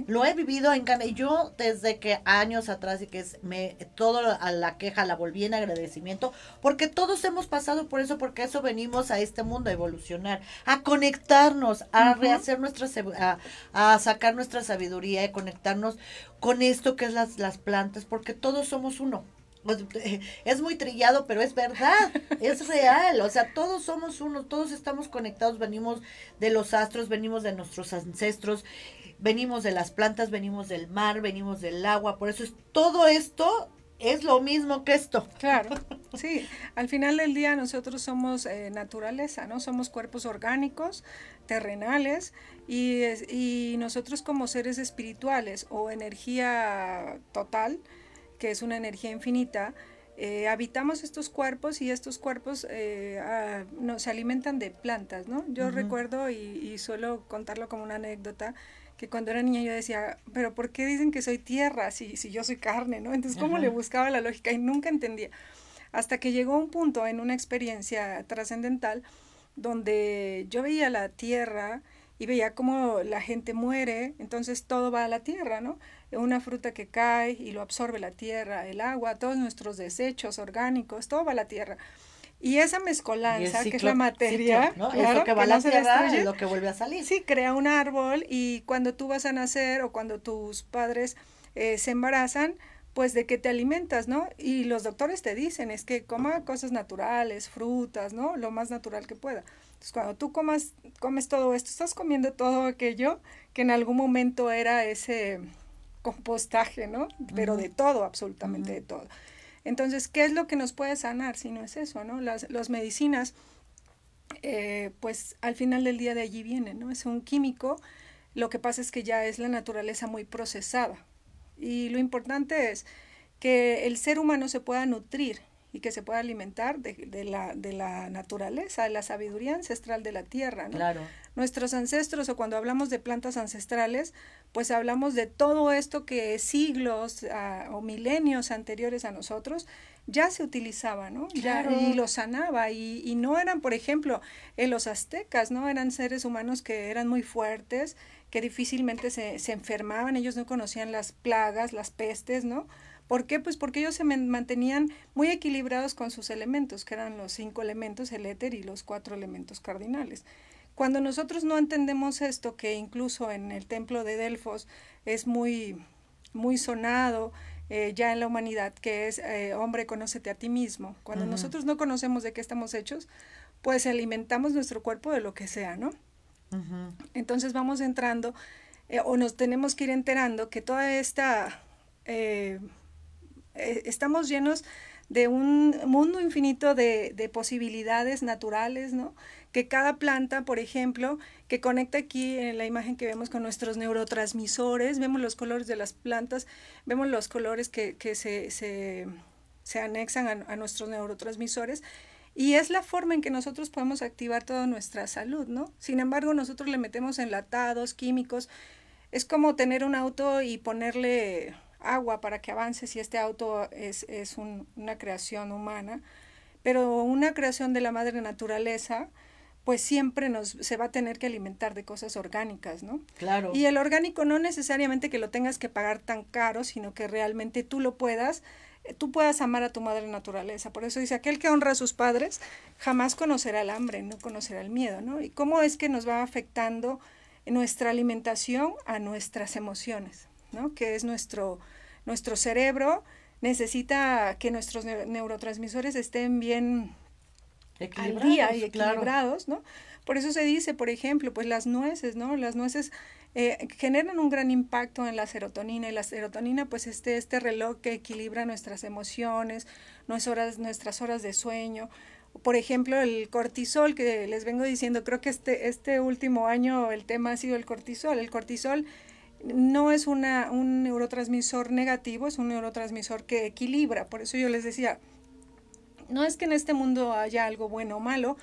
Lo he vivido en carne. Yo desde que años atrás y que es, me todo a la queja la volví en agradecimiento porque todos hemos pasado por eso porque eso venimos a este mundo a evolucionar, a conectarnos, a rehacer nuestra a, a, sacar nuestra sabiduría y conectarnos con esto que es las las plantas porque todos somos uno. Pues, es muy trillado, pero es verdad, es real, o sea, todos somos uno, todos estamos conectados, venimos de los astros, venimos de nuestros ancestros, venimos de las plantas, venimos del mar, venimos del agua, por eso es todo esto es lo mismo que esto. Claro, sí, al final del día nosotros somos eh, naturaleza, ¿no? Somos cuerpos orgánicos, terrenales, y, y nosotros como seres espirituales o energía total, que es una energía infinita, eh, habitamos estos cuerpos y estos cuerpos eh, ah, se alimentan de plantas, ¿no? Yo recuerdo y, suelo contarlo como una anécdota que cuando era niña yo decía, pero ¿por qué dicen que soy tierra si, si yo soy carne, ¿no? Entonces, ¿cómo le buscaba la lógica? Y nunca entendía. Hasta que llegó un punto en una experiencia trascendental donde yo veía la tierra y veía cómo la gente muere, entonces todo va a la tierra, ¿no? Una fruta que cae y lo absorbe la tierra, el agua, todos nuestros desechos orgánicos, todo va a la tierra. Y esa mezcolanza, que es la materia, lo que va a la tierra es lo que vuelve a salir. Sí, crea un árbol y cuando tú vas a nacer o cuando tus padres eh, se embarazan, pues de qué te alimentas, ¿no? Y los doctores te dicen, es que coma cosas naturales, frutas, ¿no? Lo más natural que pueda. Entonces, cuando tú comas, comes todo esto, estás comiendo todo aquello que en algún momento era ese compostaje, ¿no? Pero de todo, absolutamente de todo. Entonces, ¿qué es lo que nos puede sanar si no es eso, ¿no? Las, medicinas, eh, pues al final del día de allí vienen, ¿no? Es un químico, lo que pasa es que ya es la naturaleza muy procesada. Y lo importante es que el ser humano se pueda nutrir y que se pueda alimentar de, la, de la naturaleza, de la sabiduría ancestral de la tierra. ¿no? Claro. Nuestros ancestros, o cuando hablamos de plantas ancestrales, pues hablamos de todo esto que siglos ah, o milenios anteriores a nosotros ya se utilizaba, ¿no? Ya, y lo sanaba. Y, y no eran, por ejemplo, en los aztecas, ¿no? Eran seres humanos que eran muy fuertes, que difícilmente se, se enfermaban, ellos no conocían las plagas, las pestes, ¿no? ¿Por qué? Pues porque ellos se mantenían muy equilibrados con sus elementos, que eran los cinco elementos, el éter y los cuatro elementos cardinales. Cuando nosotros no entendemos esto, que incluso en el templo de Delfos es muy, muy sonado, eh, ya en la humanidad, que es eh, hombre, conócete a ti mismo. Cuando nosotros no conocemos de qué estamos hechos, pues alimentamos nuestro cuerpo de lo que sea, ¿no? Entonces vamos entrando eh, o nos tenemos que ir enterando que toda esta eh, estamos llenos de un mundo infinito de, de, posibilidades naturales, ¿no? Que cada planta, por ejemplo, que conecta aquí en la imagen que vemos con nuestros neurotransmisores, vemos los colores de las plantas, vemos los colores que, que se, se, se, anexan a, a, nuestros neurotransmisores. Y es la forma en que nosotros podemos activar toda nuestra salud, ¿no? Sin embargo, nosotros le metemos enlatados, químicos. Es como tener un auto y ponerle agua para que avance si este auto es, es una creación humana, pero una creación de la madre naturaleza, pues siempre nos se va a tener que alimentar de cosas orgánicas, ¿no? Claro. Y el orgánico no necesariamente que lo tengas que pagar tan caro, sino que realmente tú lo puedas, eh, tú puedas amar a tu madre naturaleza. Por eso dice, aquel que honra a sus padres jamás conocerá el hambre, no conocerá el miedo, ¿no? Y cómo es que nos va afectando nuestra alimentación a nuestras emociones. ¿No? Que es nuestro, nuestro cerebro necesita que nuestros neurotransmisores estén bien al día y equilibrados, ¿no? Por eso se dice, por ejemplo, pues las nueces, ¿no? Las nueces eh, generan un gran impacto en la serotonina y la serotonina, pues este, este reloj que equilibra nuestras emociones, nuestras horas, nuestras horas de sueño. Por ejemplo, el cortisol que les vengo diciendo, creo que este, este último año el tema ha sido el cortisol. El cortisol no es una, un neurotransmisor negativo, es un neurotransmisor que equilibra. Por eso yo les decía, no es que en este mundo haya algo bueno o malo,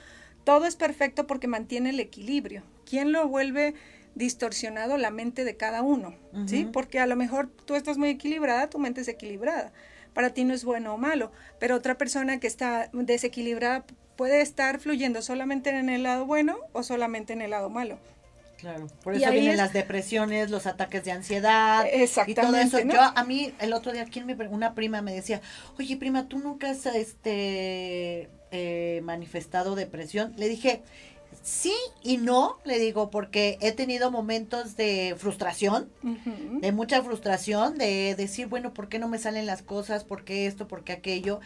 todo es perfecto porque mantiene el equilibrio. ¿Quién lo vuelve distorsionado? La mente de cada uno, ¿sí? Porque a lo mejor tú estás muy equilibrada, tu mente es equilibrada. Para ti no es bueno o malo, pero otra persona que está desequilibrada puede estar fluyendo solamente en el lado bueno o solamente en el lado malo. Claro, por eso vienen es- las depresiones, los ataques de ansiedad y todo Exactamente, eso. ¿no? Yo a mí el otro día ¿quién me una prima me decía, "Oye, prima, ¿tú nunca has este eh, manifestado depresión?" Le dije, "Sí y no", le digo, porque he tenido momentos de frustración, de mucha frustración, de decir, bueno, ¿por qué no me salen las cosas? ¿Por qué esto? ¿Por qué aquello?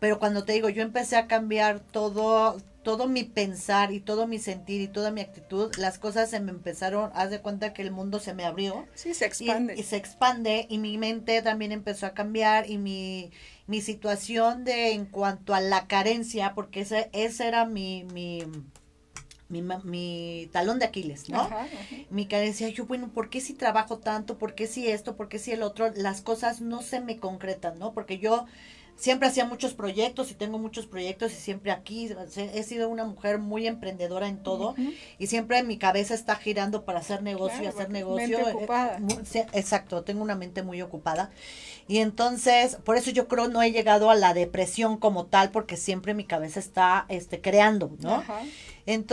Pero cuando te digo, yo empecé a cambiar todo, todo mi pensar y todo mi sentir y toda mi actitud, las cosas se me empezaron, haz de cuenta que el mundo se me abrió. Sí, se expande. y se expande y mi mente también empezó a cambiar y mi, mi situación de en cuanto a la carencia, porque ese, ese era mi, mi, mi, talón de Aquiles, ¿no? Ajá, ajá. mi carencia, yo, bueno, ¿por qué si trabajo tanto? ¿Por qué si esto? ¿Por qué si el otro? Las cosas no se me concretan, ¿no? Porque yo siempre hacía muchos proyectos y tengo muchos proyectos y siempre aquí he sido una mujer muy emprendedora en todo y siempre mi cabeza está girando para hacer negocio y Claro, hacer negocio. mente eh, ocupada. exacto, tengo una mente muy ocupada. Y entonces, por eso yo creo no he llegado a la depresión como tal, porque siempre mi cabeza está este, creando, ¿no? Ajá.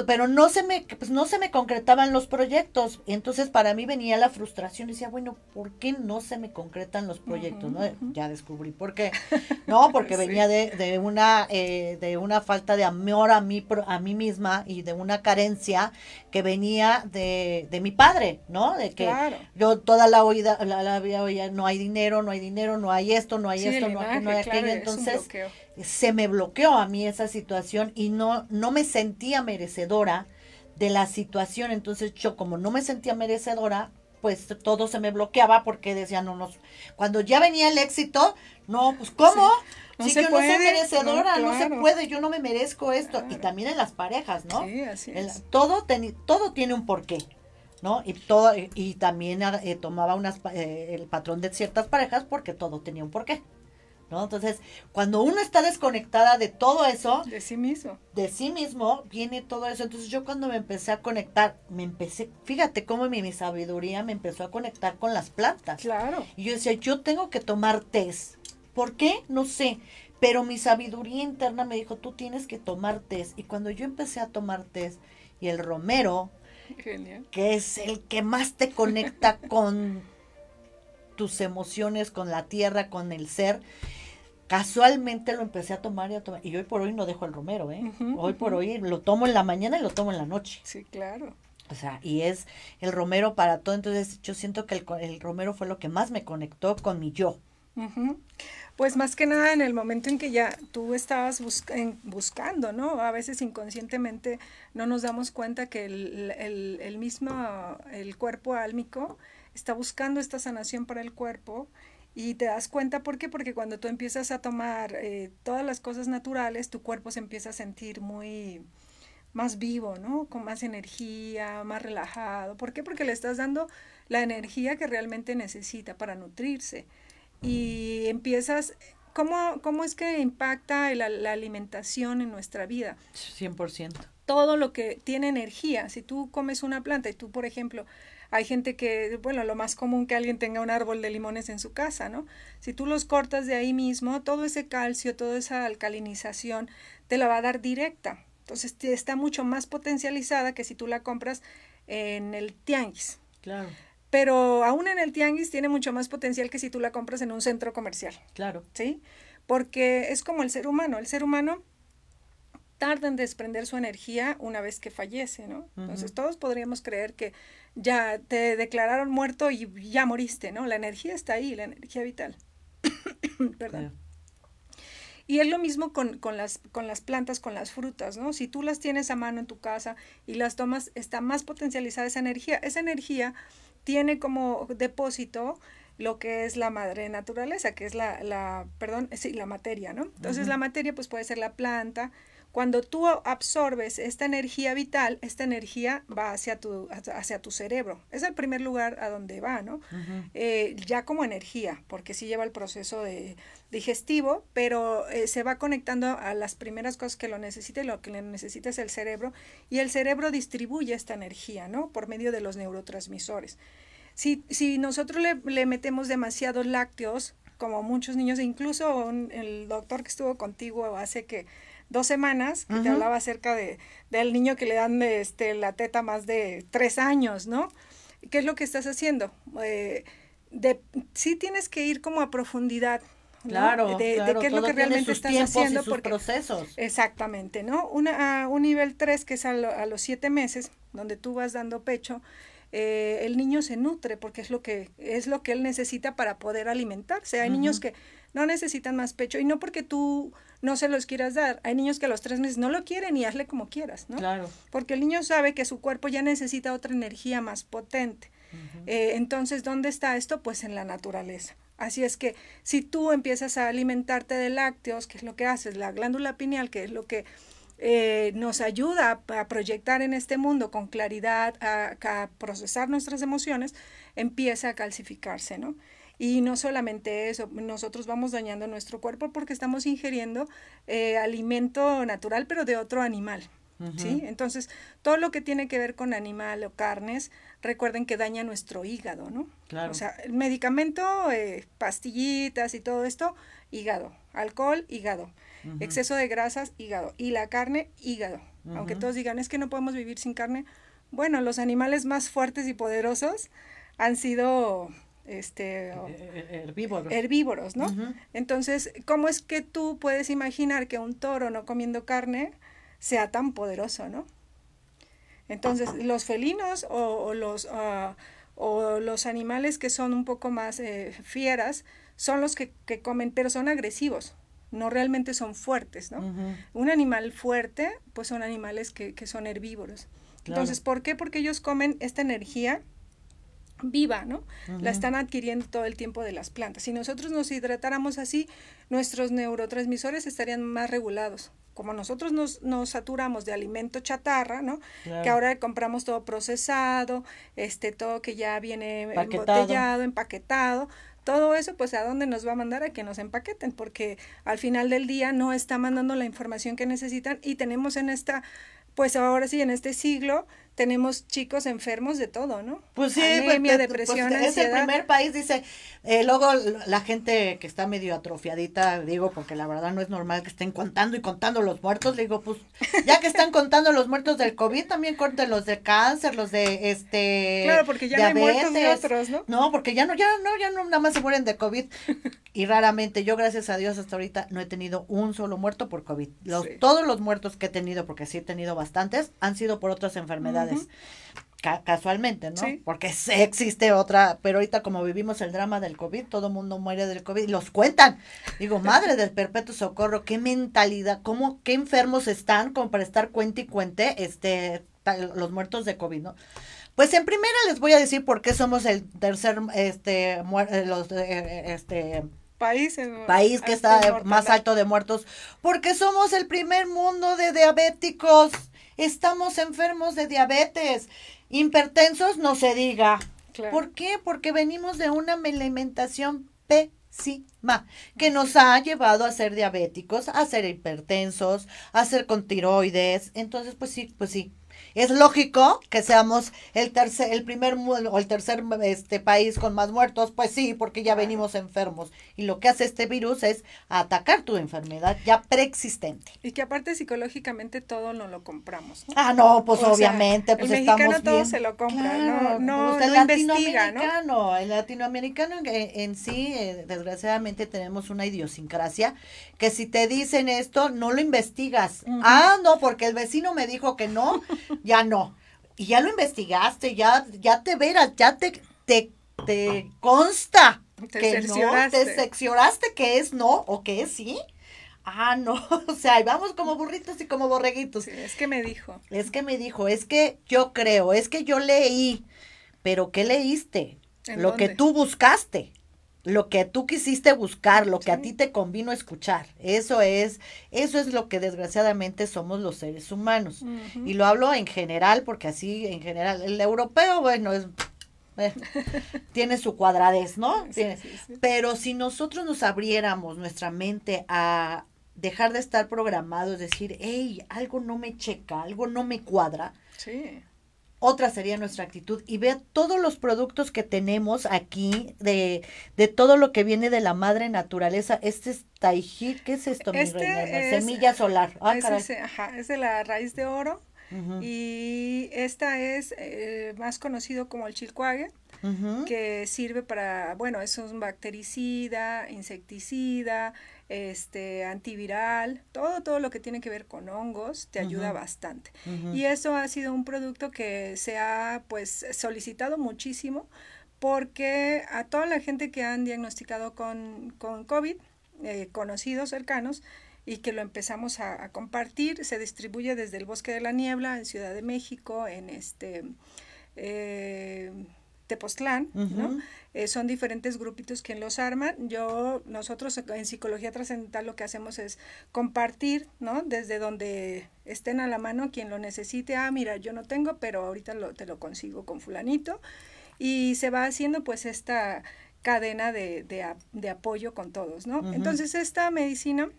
Pero no se me pues no se me concretaban los proyectos. Entonces para mí venía la frustración. Decía bueno por qué no se me concretan los proyectos no ya descubrí por qué. No porque Sí. venía de, de una eh, de una falta de amor a mí a mí misma y de una carencia que venía de, de mi padre no de que Claro. yo toda la oída la, la vida oía no hay dinero no hay dinero no hay esto no hay Sí, esto no hay, no aquello entonces. Se me bloqueó a mí esa situación y no, no me sentía merecedora de la situación. Entonces yo como no me sentía merecedora, pues todo se me bloqueaba porque decía, no, no, cuando ya venía el éxito, no, pues ¿cómo? No si se yo no soy merecedora, no, no, se puede, yo no me merezco esto. Y también en las parejas, ¿no? Sí, así es. todo, todo tiene un porqué. ¿no? Y todo y también eh, tomaba unas eh, el patrón de ciertas parejas porque todo tenía un porqué. ¿No? Entonces, cuando uno está desconectada de todo eso, De sí mismo. de sí mismo, viene todo eso. Entonces, yo cuando me empecé a conectar, me empecé, fíjate cómo mi, mi sabiduría me empezó a conectar con las plantas. Claro. Y yo decía, yo tengo que tomar test. ¿Por qué? No sé. Pero mi sabiduría interna me dijo, tú tienes que tomar test. Y cuando yo empecé a tomar test, y el romero, Genial. que es el que más te conecta con tus emociones, con la tierra, con el ser. Casualmente lo empecé a tomar y a tomar. Y hoy por hoy no dejo el romero, ¿eh? Hoy por hoy lo tomo en la mañana y lo tomo en la noche. Sí, claro. O sea, y es el romero para todo. Entonces yo siento que el, el romero fue lo que más me conectó con mi yo. Pues más que nada en el momento en que ya tú estabas busca- en- buscando, ¿no? A veces inconscientemente no nos damos cuenta que el, el- el mismo, el cuerpo álmico está buscando esta sanación para el cuerpo y te das cuenta, ¿por qué? Porque cuando tú empiezas a tomar eh, todas las cosas naturales, tu cuerpo se empieza a sentir muy más vivo, ¿no? Con más energía, más relajado. ¿Por qué? Porque le estás dando la energía que realmente necesita para nutrirse y empiezas, ¿cómo, cómo es que impacta la, la alimentación en nuestra vida? 100%. Todo lo que tiene energía, si tú comes una planta y tú, por ejemplo, hay gente que, bueno, lo más común que alguien tenga un árbol de limones en su casa, ¿no? Si tú los cortas de ahí mismo, todo ese calcio, toda esa alcalinización te la va a dar directa. Entonces está mucho más potencializada que si tú la compras en el tianguis. Claro, Pero aún en el tianguis tiene mucho más potencial que si tú la compras en un centro comercial, claro. ¿sí? Porque es como el ser humano. El ser humano tarda en desprender su energía una vez que fallece, ¿no? Entonces todos podríamos creer que ya te declararon muerto y ya moriste, ¿no? La energía está ahí, la energía vital. Perdón. Y es lo mismo con, con, las, con las plantas, con las frutas, ¿no? Si tú las tienes a mano en tu casa y las tomas, está más potencializada esa energía. Esa energía tiene como depósito lo que es la madre naturaleza, que es la, la perdón, sí, la materia, ¿no? Entonces Ujú. la materia pues puede ser la planta. Cuando tú absorbes esta energía vital, esta energía va hacia tu, hacia tu cerebro. Es el primer lugar a donde va, ¿no? Eh, ya como energía, porque sí lleva el proceso de digestivo, pero eh, se va conectando a las primeras cosas que lo necesita y lo que le necesita es el cerebro, y el cerebro distribuye esta energía, ¿no? Por medio de los neurotransmisores. Si, si nosotros le, le metemos demasiados lácteos, como muchos niños, incluso un- el doctor que estuvo contigo hace que dos semanas, que te hablaba acerca de, del niño que le dan este, la teta más de tres años, ¿no? ¿Qué es lo que estás haciendo? Eh, de, sí tienes que ir como a profundidad, Claro, de, qué es lo que realmente estás haciendo. Procesos. Exactamente, ¿no? Una, un nivel 3, que es a, a, los siete meses, donde tú vas dando pecho, eh, el niño se nutre porque es lo que es lo que él necesita para poder alimentarse. Hay niños que no necesitan más pecho y no porque tú no se los quieras dar. Hay niños que a los tres meses no lo quieren y hazle como quieras, ¿no? Claro. Porque el niño sabe que su cuerpo ya necesita otra energía más potente. Eh, entonces, ¿dónde está esto? Pues en la naturaleza. Así es que si tú empiezas a alimentarte de lácteos, que es lo que haces, la glándula pineal, que es lo que eh, nos ayuda a, proyectar en este mundo con claridad, a, procesar nuestras emociones, empieza a calcificarse, ¿no? Y no solamente eso, nosotros vamos dañando nuestro cuerpo porque estamos ingiriendo eh, alimento natural, pero de otro animal. ¿Sí? Entonces, todo lo que tiene que ver con animal o carnes, recuerden que daña nuestro hígado, ¿no? Claro. O sea, el medicamento, eh, pastillitas y todo esto, hígado, alcohol, hígado. Exceso de grasas, hígado. Y la carne, hígado. Aunque todos digan, es que no podemos vivir sin carne. Bueno, los animales más fuertes y poderosos han sido este eh, eh, herbívoros. herbívoros, ¿no? Entonces, ¿cómo es que tú puedes imaginar que un toro no comiendo carne sea tan poderoso, ¿no? Entonces, los felinos o, los, ah, o los animales que son un poco más eh, fieras son los que, que, comen, pero son agresivos no realmente son fuertes, ¿no? Un animal fuerte, pues son animales que, que son herbívoros. Entonces, ¿por qué? Porque ellos comen esta energía viva, ¿no? La están adquiriendo todo el tiempo de las plantas. Si nosotros nos hidratáramos así, nuestros neurotransmisores estarían más regulados. Como nosotros nos, nos saturamos de alimento chatarra, ¿no? Que ahora compramos todo procesado, este, todo que ya viene embotellado, empaquetado, todo eso, pues, ¿a dónde nos va a mandar? A que nos empaqueten, porque al final del día no está mandando la información que necesitan y tenemos en esta, pues ahora sí, en este siglo, tenemos chicos enfermos de todo, ¿no? Pues sí, pues, Anemia, pues, depresión, pues, es el primer país, dice, eh, luego la gente que está medio atrofiadita, digo, porque la verdad no es normal que estén contando y contando los muertos, digo, pues ya que están contando los muertos del COVID, también cuenten los de cáncer, los de este Claro, porque ya no hay muertos de otros, ¿no? No, porque ya no, ya no, ya no, nada más se mueren de COVID. y raramente, yo gracias a Dios hasta ahorita no he tenido un solo muerto por COVID. Los, Todos los muertos que he tenido, porque sí he tenido bastantes, han sido por otras enfermedades casualmente, ¿no? Porque existe otra, pero ahorita como vivimos el drama del COVID, todo el mundo muere del COVID y los cuentan. Digo, madre del perpetuo socorro, qué mentalidad, cómo, qué enfermos están como para estar cuente y cuente este, los muertos de COVID, ¿no? Pues en primera les voy a decir por qué somos el tercer, este, eh, los, eh, eh, este, país, país que está más alto de muertos, porque somos el primer mundo de diabéticos estamos enfermos de diabetes, hipertensos no se diga. ¿Por qué? Porque venimos de una alimentación pésima que nos ha llevado a ser diabéticos, a ser hipertensos, a ser con tiroides. Entonces, pues sí, pues sí, es lógico que seamos el tercer, el primer o el tercer este país con más muertos, pues sí, porque ya venimos enfermos. Y lo que hace este virus es atacar tu enfermedad ya preexistente. Y que aparte psicológicamente todo no lo compramos. Ah, no, pues obviamente, pues el estamos todo se lo compra, no, no, pues el latinoamericano, El latinoamericano en, sí, eh, desgraciadamente tenemos una idiosincrasia que si te dicen esto, no lo investigas. Ah, no, porque el vecino me dijo que no, ya no. Y ya lo investigaste, ya, ya te verás, ya te, te, te consta que no, te seccionaste que es no o que es sí. Ah, no, o sea, vamos como burritos y como borreguitos. es que me dijo. Es que me dijo, es que yo creo, es que yo leí, pero ¿qué leíste? Lo que tú buscaste lo que tú quisiste buscar, lo que a ti te convino escuchar. Eso es, eso es lo que desgraciadamente somos los seres humanos. Y lo hablo en general, porque así en general, el europeo, bueno, es eh, tiene su cuadradez, ¿no? Pero si nosotros nos abriéramos nuestra mente a dejar de estar programados, decir, hey, algo no me checa, algo no me cuadra. Sí otra sería nuestra actitud. Y vea todos los productos que tenemos aquí, de, de todo lo que viene de la madre naturaleza. Este es taijir, ¿qué es esto, mi Este reina? es- Semilla solar. Ah, es, ese- ajá, es de la raíz de oro. Y esta es eh, más conocido como el chilcuague, que sirve para, bueno, es un bactericida, insecticida, este, antiviral, todo, todo lo que tiene que ver con hongos te ayuda bastante. Y eso ha sido un producto que se ha pues solicitado muchísimo porque a toda la gente que han diagnosticado con, con COVID, eh, conocidos, cercanos, y que lo empezamos a, a compartir, se distribuye desde el Bosque de la Niebla en Ciudad de México, en este eh, Tepoztlán, ¿no? Ujú. Eh, son diferentes grupitos quien los arman. Yo, nosotros en psicología trascendental lo que hacemos es compartir, ¿no? Desde donde estén a la mano quien lo necesite. Ah, mira, yo no tengo, pero ahorita lo, te lo consigo con fulanito. Y se va haciendo pues esta cadena de, de, apoyo con todos, ¿no? Entonces esta medicina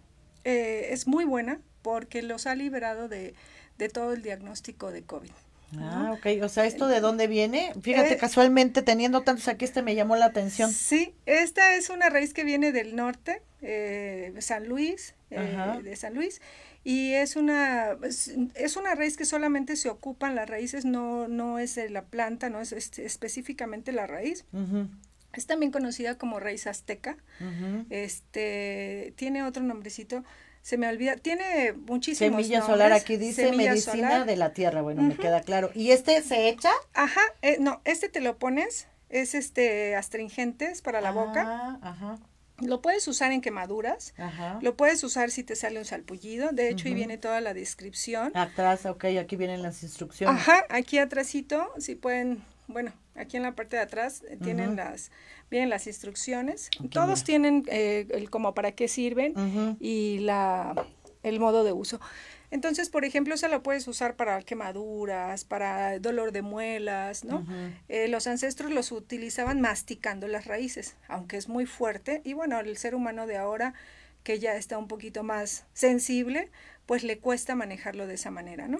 eh, es muy buena porque los ha liberado de, de todo el diagnóstico de COVID. Ah, ok. O sea, ¿esto de dónde viene? Fíjate, Eh, casualmente, teniendo tantos aquí, este me llamó la atención. Sí, esta es una raíz que viene del norte, eh, San Luis, eh, de San Luis, y es una, es, es una raíz que solamente se ocupan las raíces, no, no es la planta, no es este, específicamente la raíz. Ujú, Es también conocida como raíz azteca. ujú. Este tiene otro nombrecito, se me olvida, tiene muchísimos Semilla solar, aquí dice semilla medicina solar. de la tierra, bueno, me queda claro. ¿Y este se echa? Ajá, eh, no, este te lo pones, es este astringentes para la boca. Ah, ajá, Lo puedes usar en quemaduras, ajá. lo puedes usar si te sale un salpullido, de hecho ahí Ujú. viene toda la descripción. Atrás, ok, aquí vienen las instrucciones. Ajá, aquí atrásito, si pueden, bueno, aquí en la parte de atrás eh, tienen las, vienen las instrucciones. Todos mira. tienen eh, el como para qué sirven y la el modo de uso. Entonces, por ejemplo, esa lo puedes usar para quemaduras, para dolor de muelas, ¿no? Eh, los ancestros los utilizaban masticando las raíces, aunque es muy fuerte. Y bueno, el ser humano de ahora, que ya está un poquito más sensible, pues le cuesta manejarlo de esa manera, ¿no?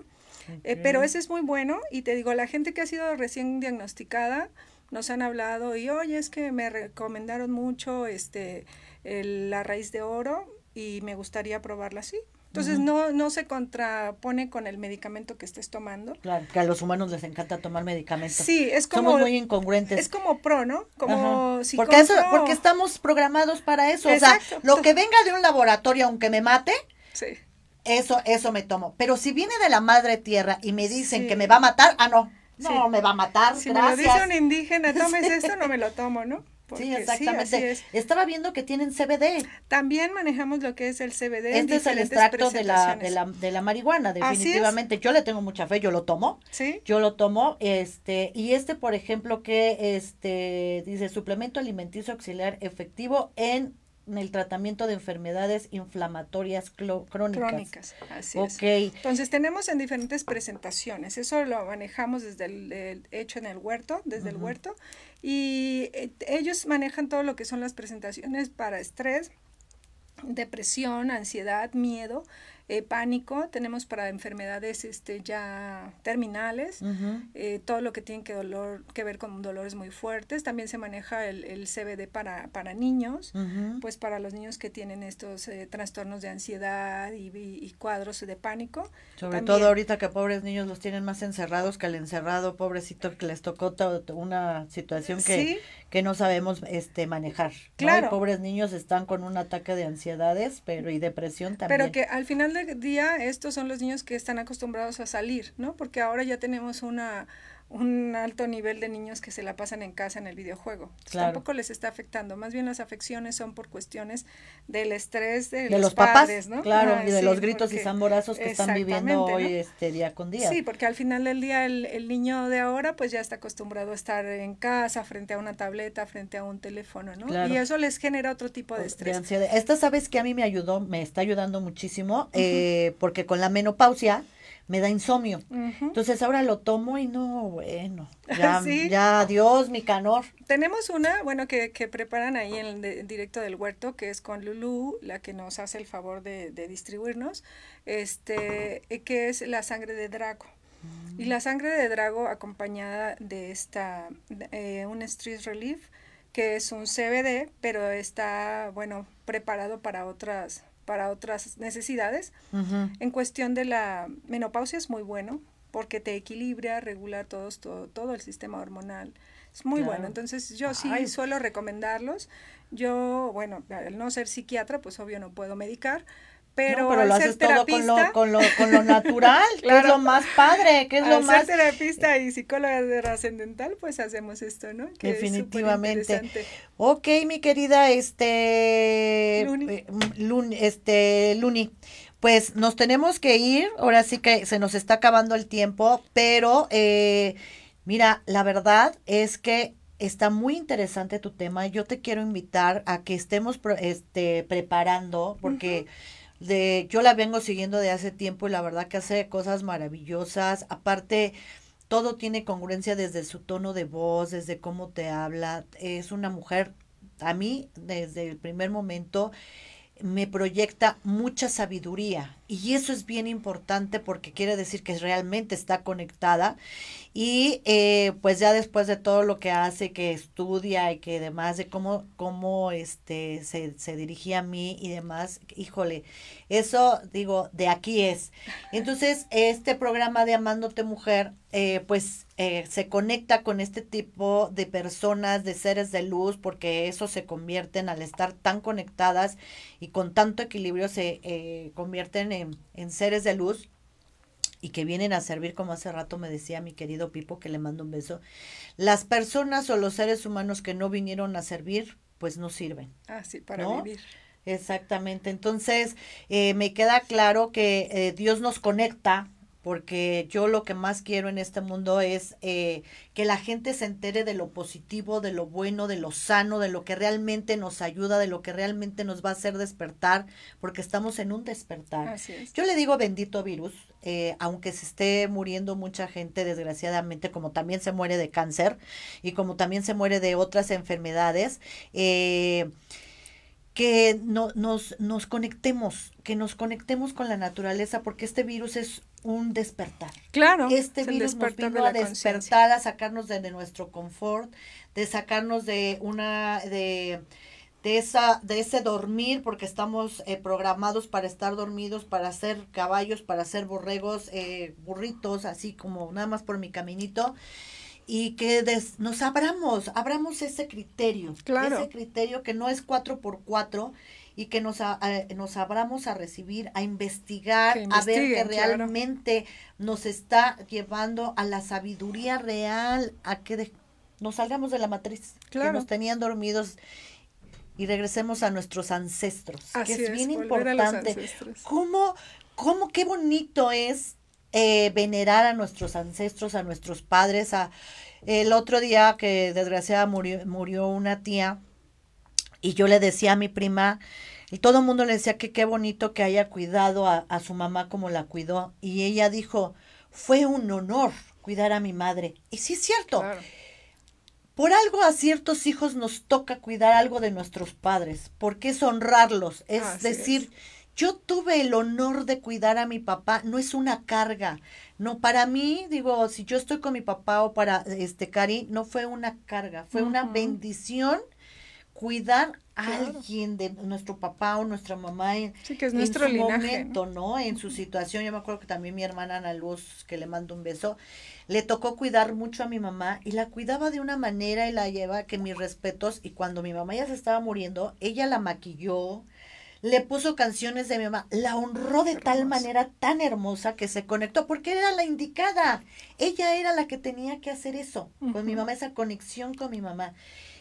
Eh, pero ese es muy bueno y te digo, la gente que ha sido recién diagnosticada nos han hablado y oye, es que me recomendaron mucho este el- la raíz de oro y me gustaría probarla así. Entonces no, no se contrapone con el medicamento que estés tomando. Claro, que a los humanos les encanta tomar medicamentos. Sí, es como Somos muy incongruentes. es como pro, ¿no? Como si porque eso, porque estamos programados para eso. O Exacto. sea, lo que venga de un laboratorio, aunque me mate, Sí. Eso, eso me tomo. Pero si viene de la madre tierra y me dicen Sí. que me va a matar, ah, no. No, Sí. me va a matar. Si me lo gracias. dice un indígena, tomes esto, no me lo tomo, ¿no? Porque Sí, exactamente. es. Estaba viendo que tienen CBD. También manejamos lo que es el CBD. Este es el extracto de la, de la, de la marihuana, definitivamente. Yo le tengo mucha fe, yo lo tomo. Sí. Yo lo tomo, este, y este, por ejemplo, que este dice suplemento alimenticio auxiliar efectivo en, el tratamiento de enfermedades inflamatorias crónicas. Crónicas, así Ok. es. Entonces tenemos en diferentes presentaciones, eso lo manejamos desde el, el hecho en el huerto, desde el huerto, y eh, ellos manejan todo lo que son las presentaciones para estrés, depresión, ansiedad, miedo, eh, pánico, tenemos para enfermedades este, ya terminales, eh, todo lo que tiene que, dolor, que ver con dolores muy fuertes, también se maneja el, el CBD para, para niños, pues para los niños que tienen estos eh, trastornos de ansiedad y, y- y cuadros de pánico. Sobre también. todo ahorita que pobres niños los tienen más encerrados que el encerrado, pobrecito, que les tocó to- to- una situación que, Sí. que no sabemos este manejar. ¿no? Y Claro. pobres niños están con un ataque de ansiedades, pero y depresión también. Pero que al final del día estos son los niños que están acostumbrados a salir, ¿no? Porque ahora ya tenemos una un alto nivel de niños que se la pasan en casa en el videojuego. Entonces, Claro. Tampoco les está afectando. Más bien las afecciones son por cuestiones del estrés de, de los, padres, papás, ¿no? claro, y de sí, los gritos y zamborazos que están viviendo hoy ¿no? este día con día. Sí, porque al final del día el, el niño de ahora pues ya está acostumbrado a estar en casa, frente a una tableta, frente a un teléfono, ¿no? Claro. Y eso les genera otro tipo de de estrés. ansiedad. Esta sabes que a mí me ayudó, me está ayudando muchísimo, eh, porque con la menopausia me da insomnio. Entonces ahora lo tomo y no, bueno, ya, Sí. ya, adiós, mi canor. Tenemos una, bueno, que, que preparan ahí en el de- directo del huerto, que es con Lulu, la que nos hace el favor de, de distribuirnos, este, eh, que es la sangre de Draco. Y la sangre de drago acompañada de esta, eh, un Stress Relief, que es un CBD, pero está, bueno, preparado para otras, para otras necesidades. En cuestión de la menopausia es muy bueno, porque te equilibra, regula todos, todo, todo el sistema hormonal. Es muy bueno. Entonces, yo sí suelo recomendarlos. Yo, bueno, al no ser psiquiatra, pues obvio no puedo medicar, pero, lo haces todo con lo, con lo, con lo natural, que es lo más padre, que es lo más... ser terapista y psicóloga de trascendental, pues hacemos esto, ¿no? Definitivamente. ok, mi querida, este... Luni. Eh, este, Luni. Pues nos tenemos que ir, ahora sí que se nos está acabando el tiempo, pero eh, mira, la verdad es que está muy interesante tu tema. Yo te quiero invitar a que estemos este, preparando, porque de yo la vengo siguiendo de hace tiempo y la verdad que hace cosas maravillosas. Aparte, todo tiene congruencia desde su tono de voz, desde cómo te habla. Es una mujer, a mí, desde el primer momento, me proyecta mucha sabiduría y eso es bien importante porque quiere decir que realmente está conectada y eh, pues ya después de todo lo que hace, que estudia y que demás, de cómo, cómo este, se, se dirigía a mí y demás, híjole, eso digo, de aquí es. Entonces, este programa de Amándote Mujer, eh, pues eh, se conecta con este tipo de personas, de seres de luz, porque eso se convierten al estar tan conectadas y con tanto equilibrio se convierten en, en seres de luz y que vienen a servir, como hace rato me decía mi querido Pipo, que le mando un beso, las personas o los seres humanos que no vinieron a servir, pues no sirven. Ah, sí, para vivir. Exactamente. Entonces, eh, me queda claro que eh, Dios nos conecta porque yo lo que más quiero en este mundo es eh, que la gente se entere de lo positivo, de lo bueno, de lo sano, de lo que realmente nos ayuda, de lo que realmente nos va a hacer despertar, porque estamos en un despertar. Así es. Yo le digo bendito virus, eh, aunque se esté muriendo mucha gente, desgraciadamente, como también se muere de cáncer y como también se muere de otras enfermedades. Eh, que no, nos, nos conectemos, que nos conectemos con la naturaleza, porque este virus es un despertar. Claro. Este virus nos vino a despertar, a sacarnos de, nuestro confort, de sacarnos de una, de, de esa, de ese dormir, porque estamos eh, programados para estar dormidos, para ser caballos, para ser borregos, eh, burritos, así como nada más por mi caminito y que nos abramos, abramos ese criterio, claro. ese criterio que no es cuatro por cuatro y que nos, nos abramos a recibir, a investigar, a ver que realmente nos está llevando a la sabiduría real, a que nos salgamos de la matriz, que nos tenían dormidos y regresemos a nuestros ancestros, que es, bien importante. ¿Cómo, cómo, qué bonito es eh, venerar a nuestros ancestros, a nuestros padres. A, el otro día que desgraciadamente murió, una tía y yo le decía a mi prima, y todo el mundo le decía que qué bonito que haya cuidado a, su mamá como la cuidó. Y ella dijo, fue un honor cuidar a mi madre. Y sí es cierto. Por algo a ciertos hijos nos toca cuidar algo de nuestros padres, porque es honrarlos, es decir, yo tuve el honor de cuidar a mi papá, no es una carga. No, para mí, digo, si yo estoy con mi papá o para este Cari, no fue una carga, fue una bendición cuidar a alguien de nuestro papá o nuestra mamá en, sí, que es nuestro su momento, ¿no? En su situación. Yo me acuerdo que también mi hermana Ana Luz, que le mando un beso, le tocó cuidar mucho a mi mamá y la cuidaba de una manera y la lleva que mis respetos. Y cuando mi mamá ya se estaba muriendo, ella la maquilló, le puso canciones de mi mamá, la honró de tal manera tan hermosa que se conectó, porque era la indicada. Ella era la que tenía que hacer eso, con mi mamá, esa conexión con mi mamá.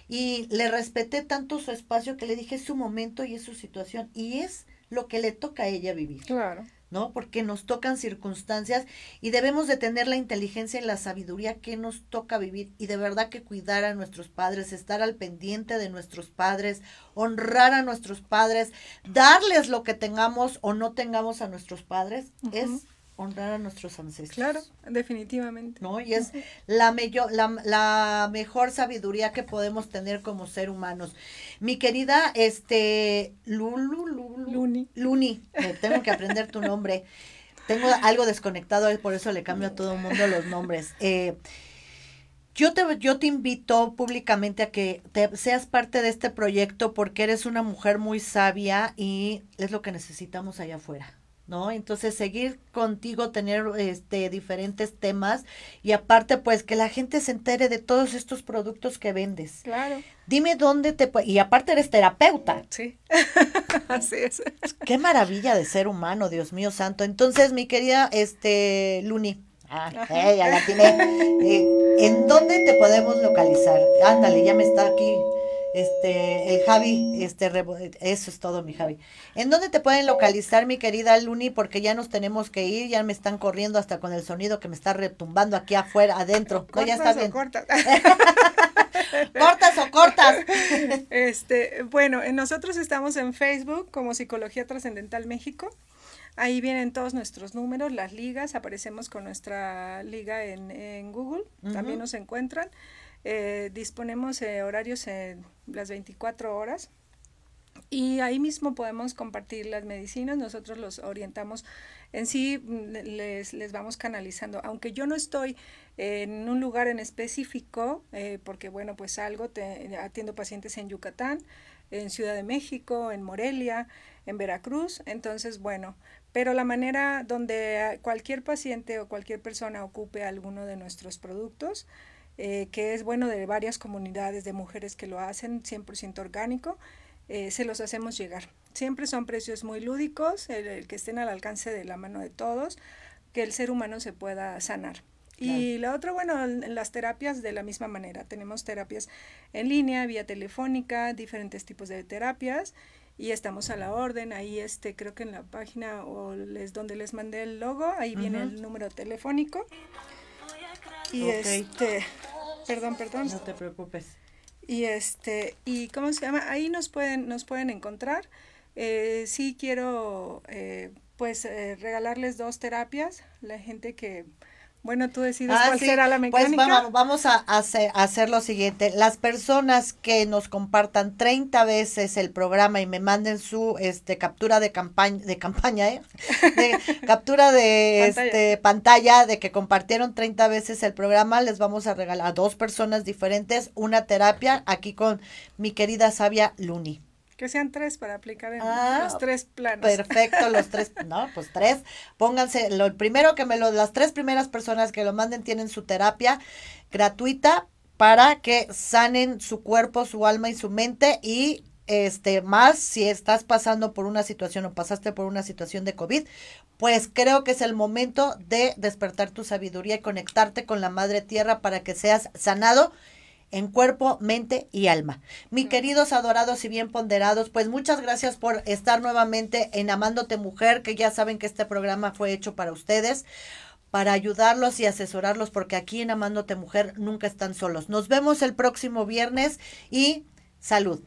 Y le respeté tanto su espacio que le dije es su momento y es su situación. Y es lo que le toca a ella vivir. Claro. ¿no? Porque nos tocan circunstancias y debemos de tener la inteligencia y la sabiduría que nos toca vivir y de verdad que cuidar a nuestros padres, estar al pendiente de nuestros padres, honrar a nuestros padres, darles lo que tengamos o no tengamos a nuestros padres, es honrar a nuestros ancestros. Claro, definitivamente. ¿No? Y es la, la, la, mejor sabiduría que podemos tener como ser humanos. Mi querida, este, Lulu, Lulu Luni. Luni, tengo que aprender tu nombre. tengo algo desconectado, por eso le cambio a todo el mundo los nombres. Eh, yo te, yo te invito públicamente a que te, seas parte de este proyecto porque eres una mujer muy sabia y es lo que necesitamos allá afuera. ¿No? Entonces seguir contigo, tener este diferentes temas y aparte pues que la gente se entere de todos estos productos que vendes. Claro. Dime dónde te y aparte eres terapeuta. Sí. Así es. Qué maravilla de ser humano, Dios mío santo. Entonces, mi querida este Luni, ah, eh, ya la tiene. Eh, ¿En dónde te podemos localizar? Ándale, ya me está aquí este, el Javi, este, eso es todo, mi Javi. ¿En dónde te pueden localizar, mi querida Luni? Porque ya nos tenemos que ir, ya me están corriendo hasta con el sonido que me está retumbando aquí afuera, adentro. No, ya está bien. cortas? cortas o cortas. Este, bueno, nosotros estamos en Facebook como Psicología Trascendental México. Ahí vienen todos nuestros números, las ligas, aparecemos con nuestra liga en, Google, también nos encuentran. Eh, disponemos de horarios en las 24 horas y ahí mismo podemos compartir las medicinas, nosotros los orientamos en sí, mm, les, les vamos canalizando, aunque yo no estoy en un lugar en específico, eh, porque bueno, pues algo, te, atiendo pacientes en Yucatán, en Ciudad de México, en Morelia, en Veracruz, entonces bueno, pero la manera donde cualquier paciente o cualquier persona ocupe alguno de nuestros productos, eh, que es bueno de varias comunidades de mujeres que lo hacen 100% orgánico, eh, se los hacemos llegar. Siempre son precios muy lúdicos, el, que estén al alcance de la mano de todos, que el ser humano se pueda sanar. Y la otra, bueno, las terapias de la misma manera. Tenemos terapias en línea, vía telefónica, diferentes tipos de terapias y estamos a la orden. Ahí este creo que en la página o les donde les mandé el logo, ahí viene el número telefónico. Y este, perdón, perdón. No te preocupes. Y este, y cómo se llama, ahí nos pueden, nos pueden encontrar. Eh, sí quiero eh, pues eh, regalarles dos terapias. La gente que bueno, tú decides ah, cuál será la pues mecánica. Pues vamos, a, hacer, hacer, lo siguiente. Las personas que nos compartan 30 veces el programa y me manden su este captura de campaña, de campaña, ¿eh? captura de pantalla. este pantalla de que compartieron 30 veces el programa, les vamos a regalar a dos personas diferentes una terapia aquí con mi querida sabia Luni. Que sean tres para aplicar en ah, los tres planos. Perfecto, los tres, no, pues tres. Pónganse, lo primero que me lo, las tres primeras personas que lo manden tienen su terapia gratuita para que sanen su cuerpo, su alma y su mente y este más si estás pasando por una situación o pasaste por una situación de COVID, pues creo que es el momento de despertar tu sabiduría y conectarte con la madre tierra para que seas sanado en cuerpo, mente y alma. Mis queridos adorados y bien ponderados, pues muchas gracias por estar nuevamente en Amándote Mujer, que ya saben que este programa fue hecho para ustedes para ayudarlos y asesorarlos, porque aquí en Amándote Mujer nunca están solos. Nos vemos el próximo viernes y salud.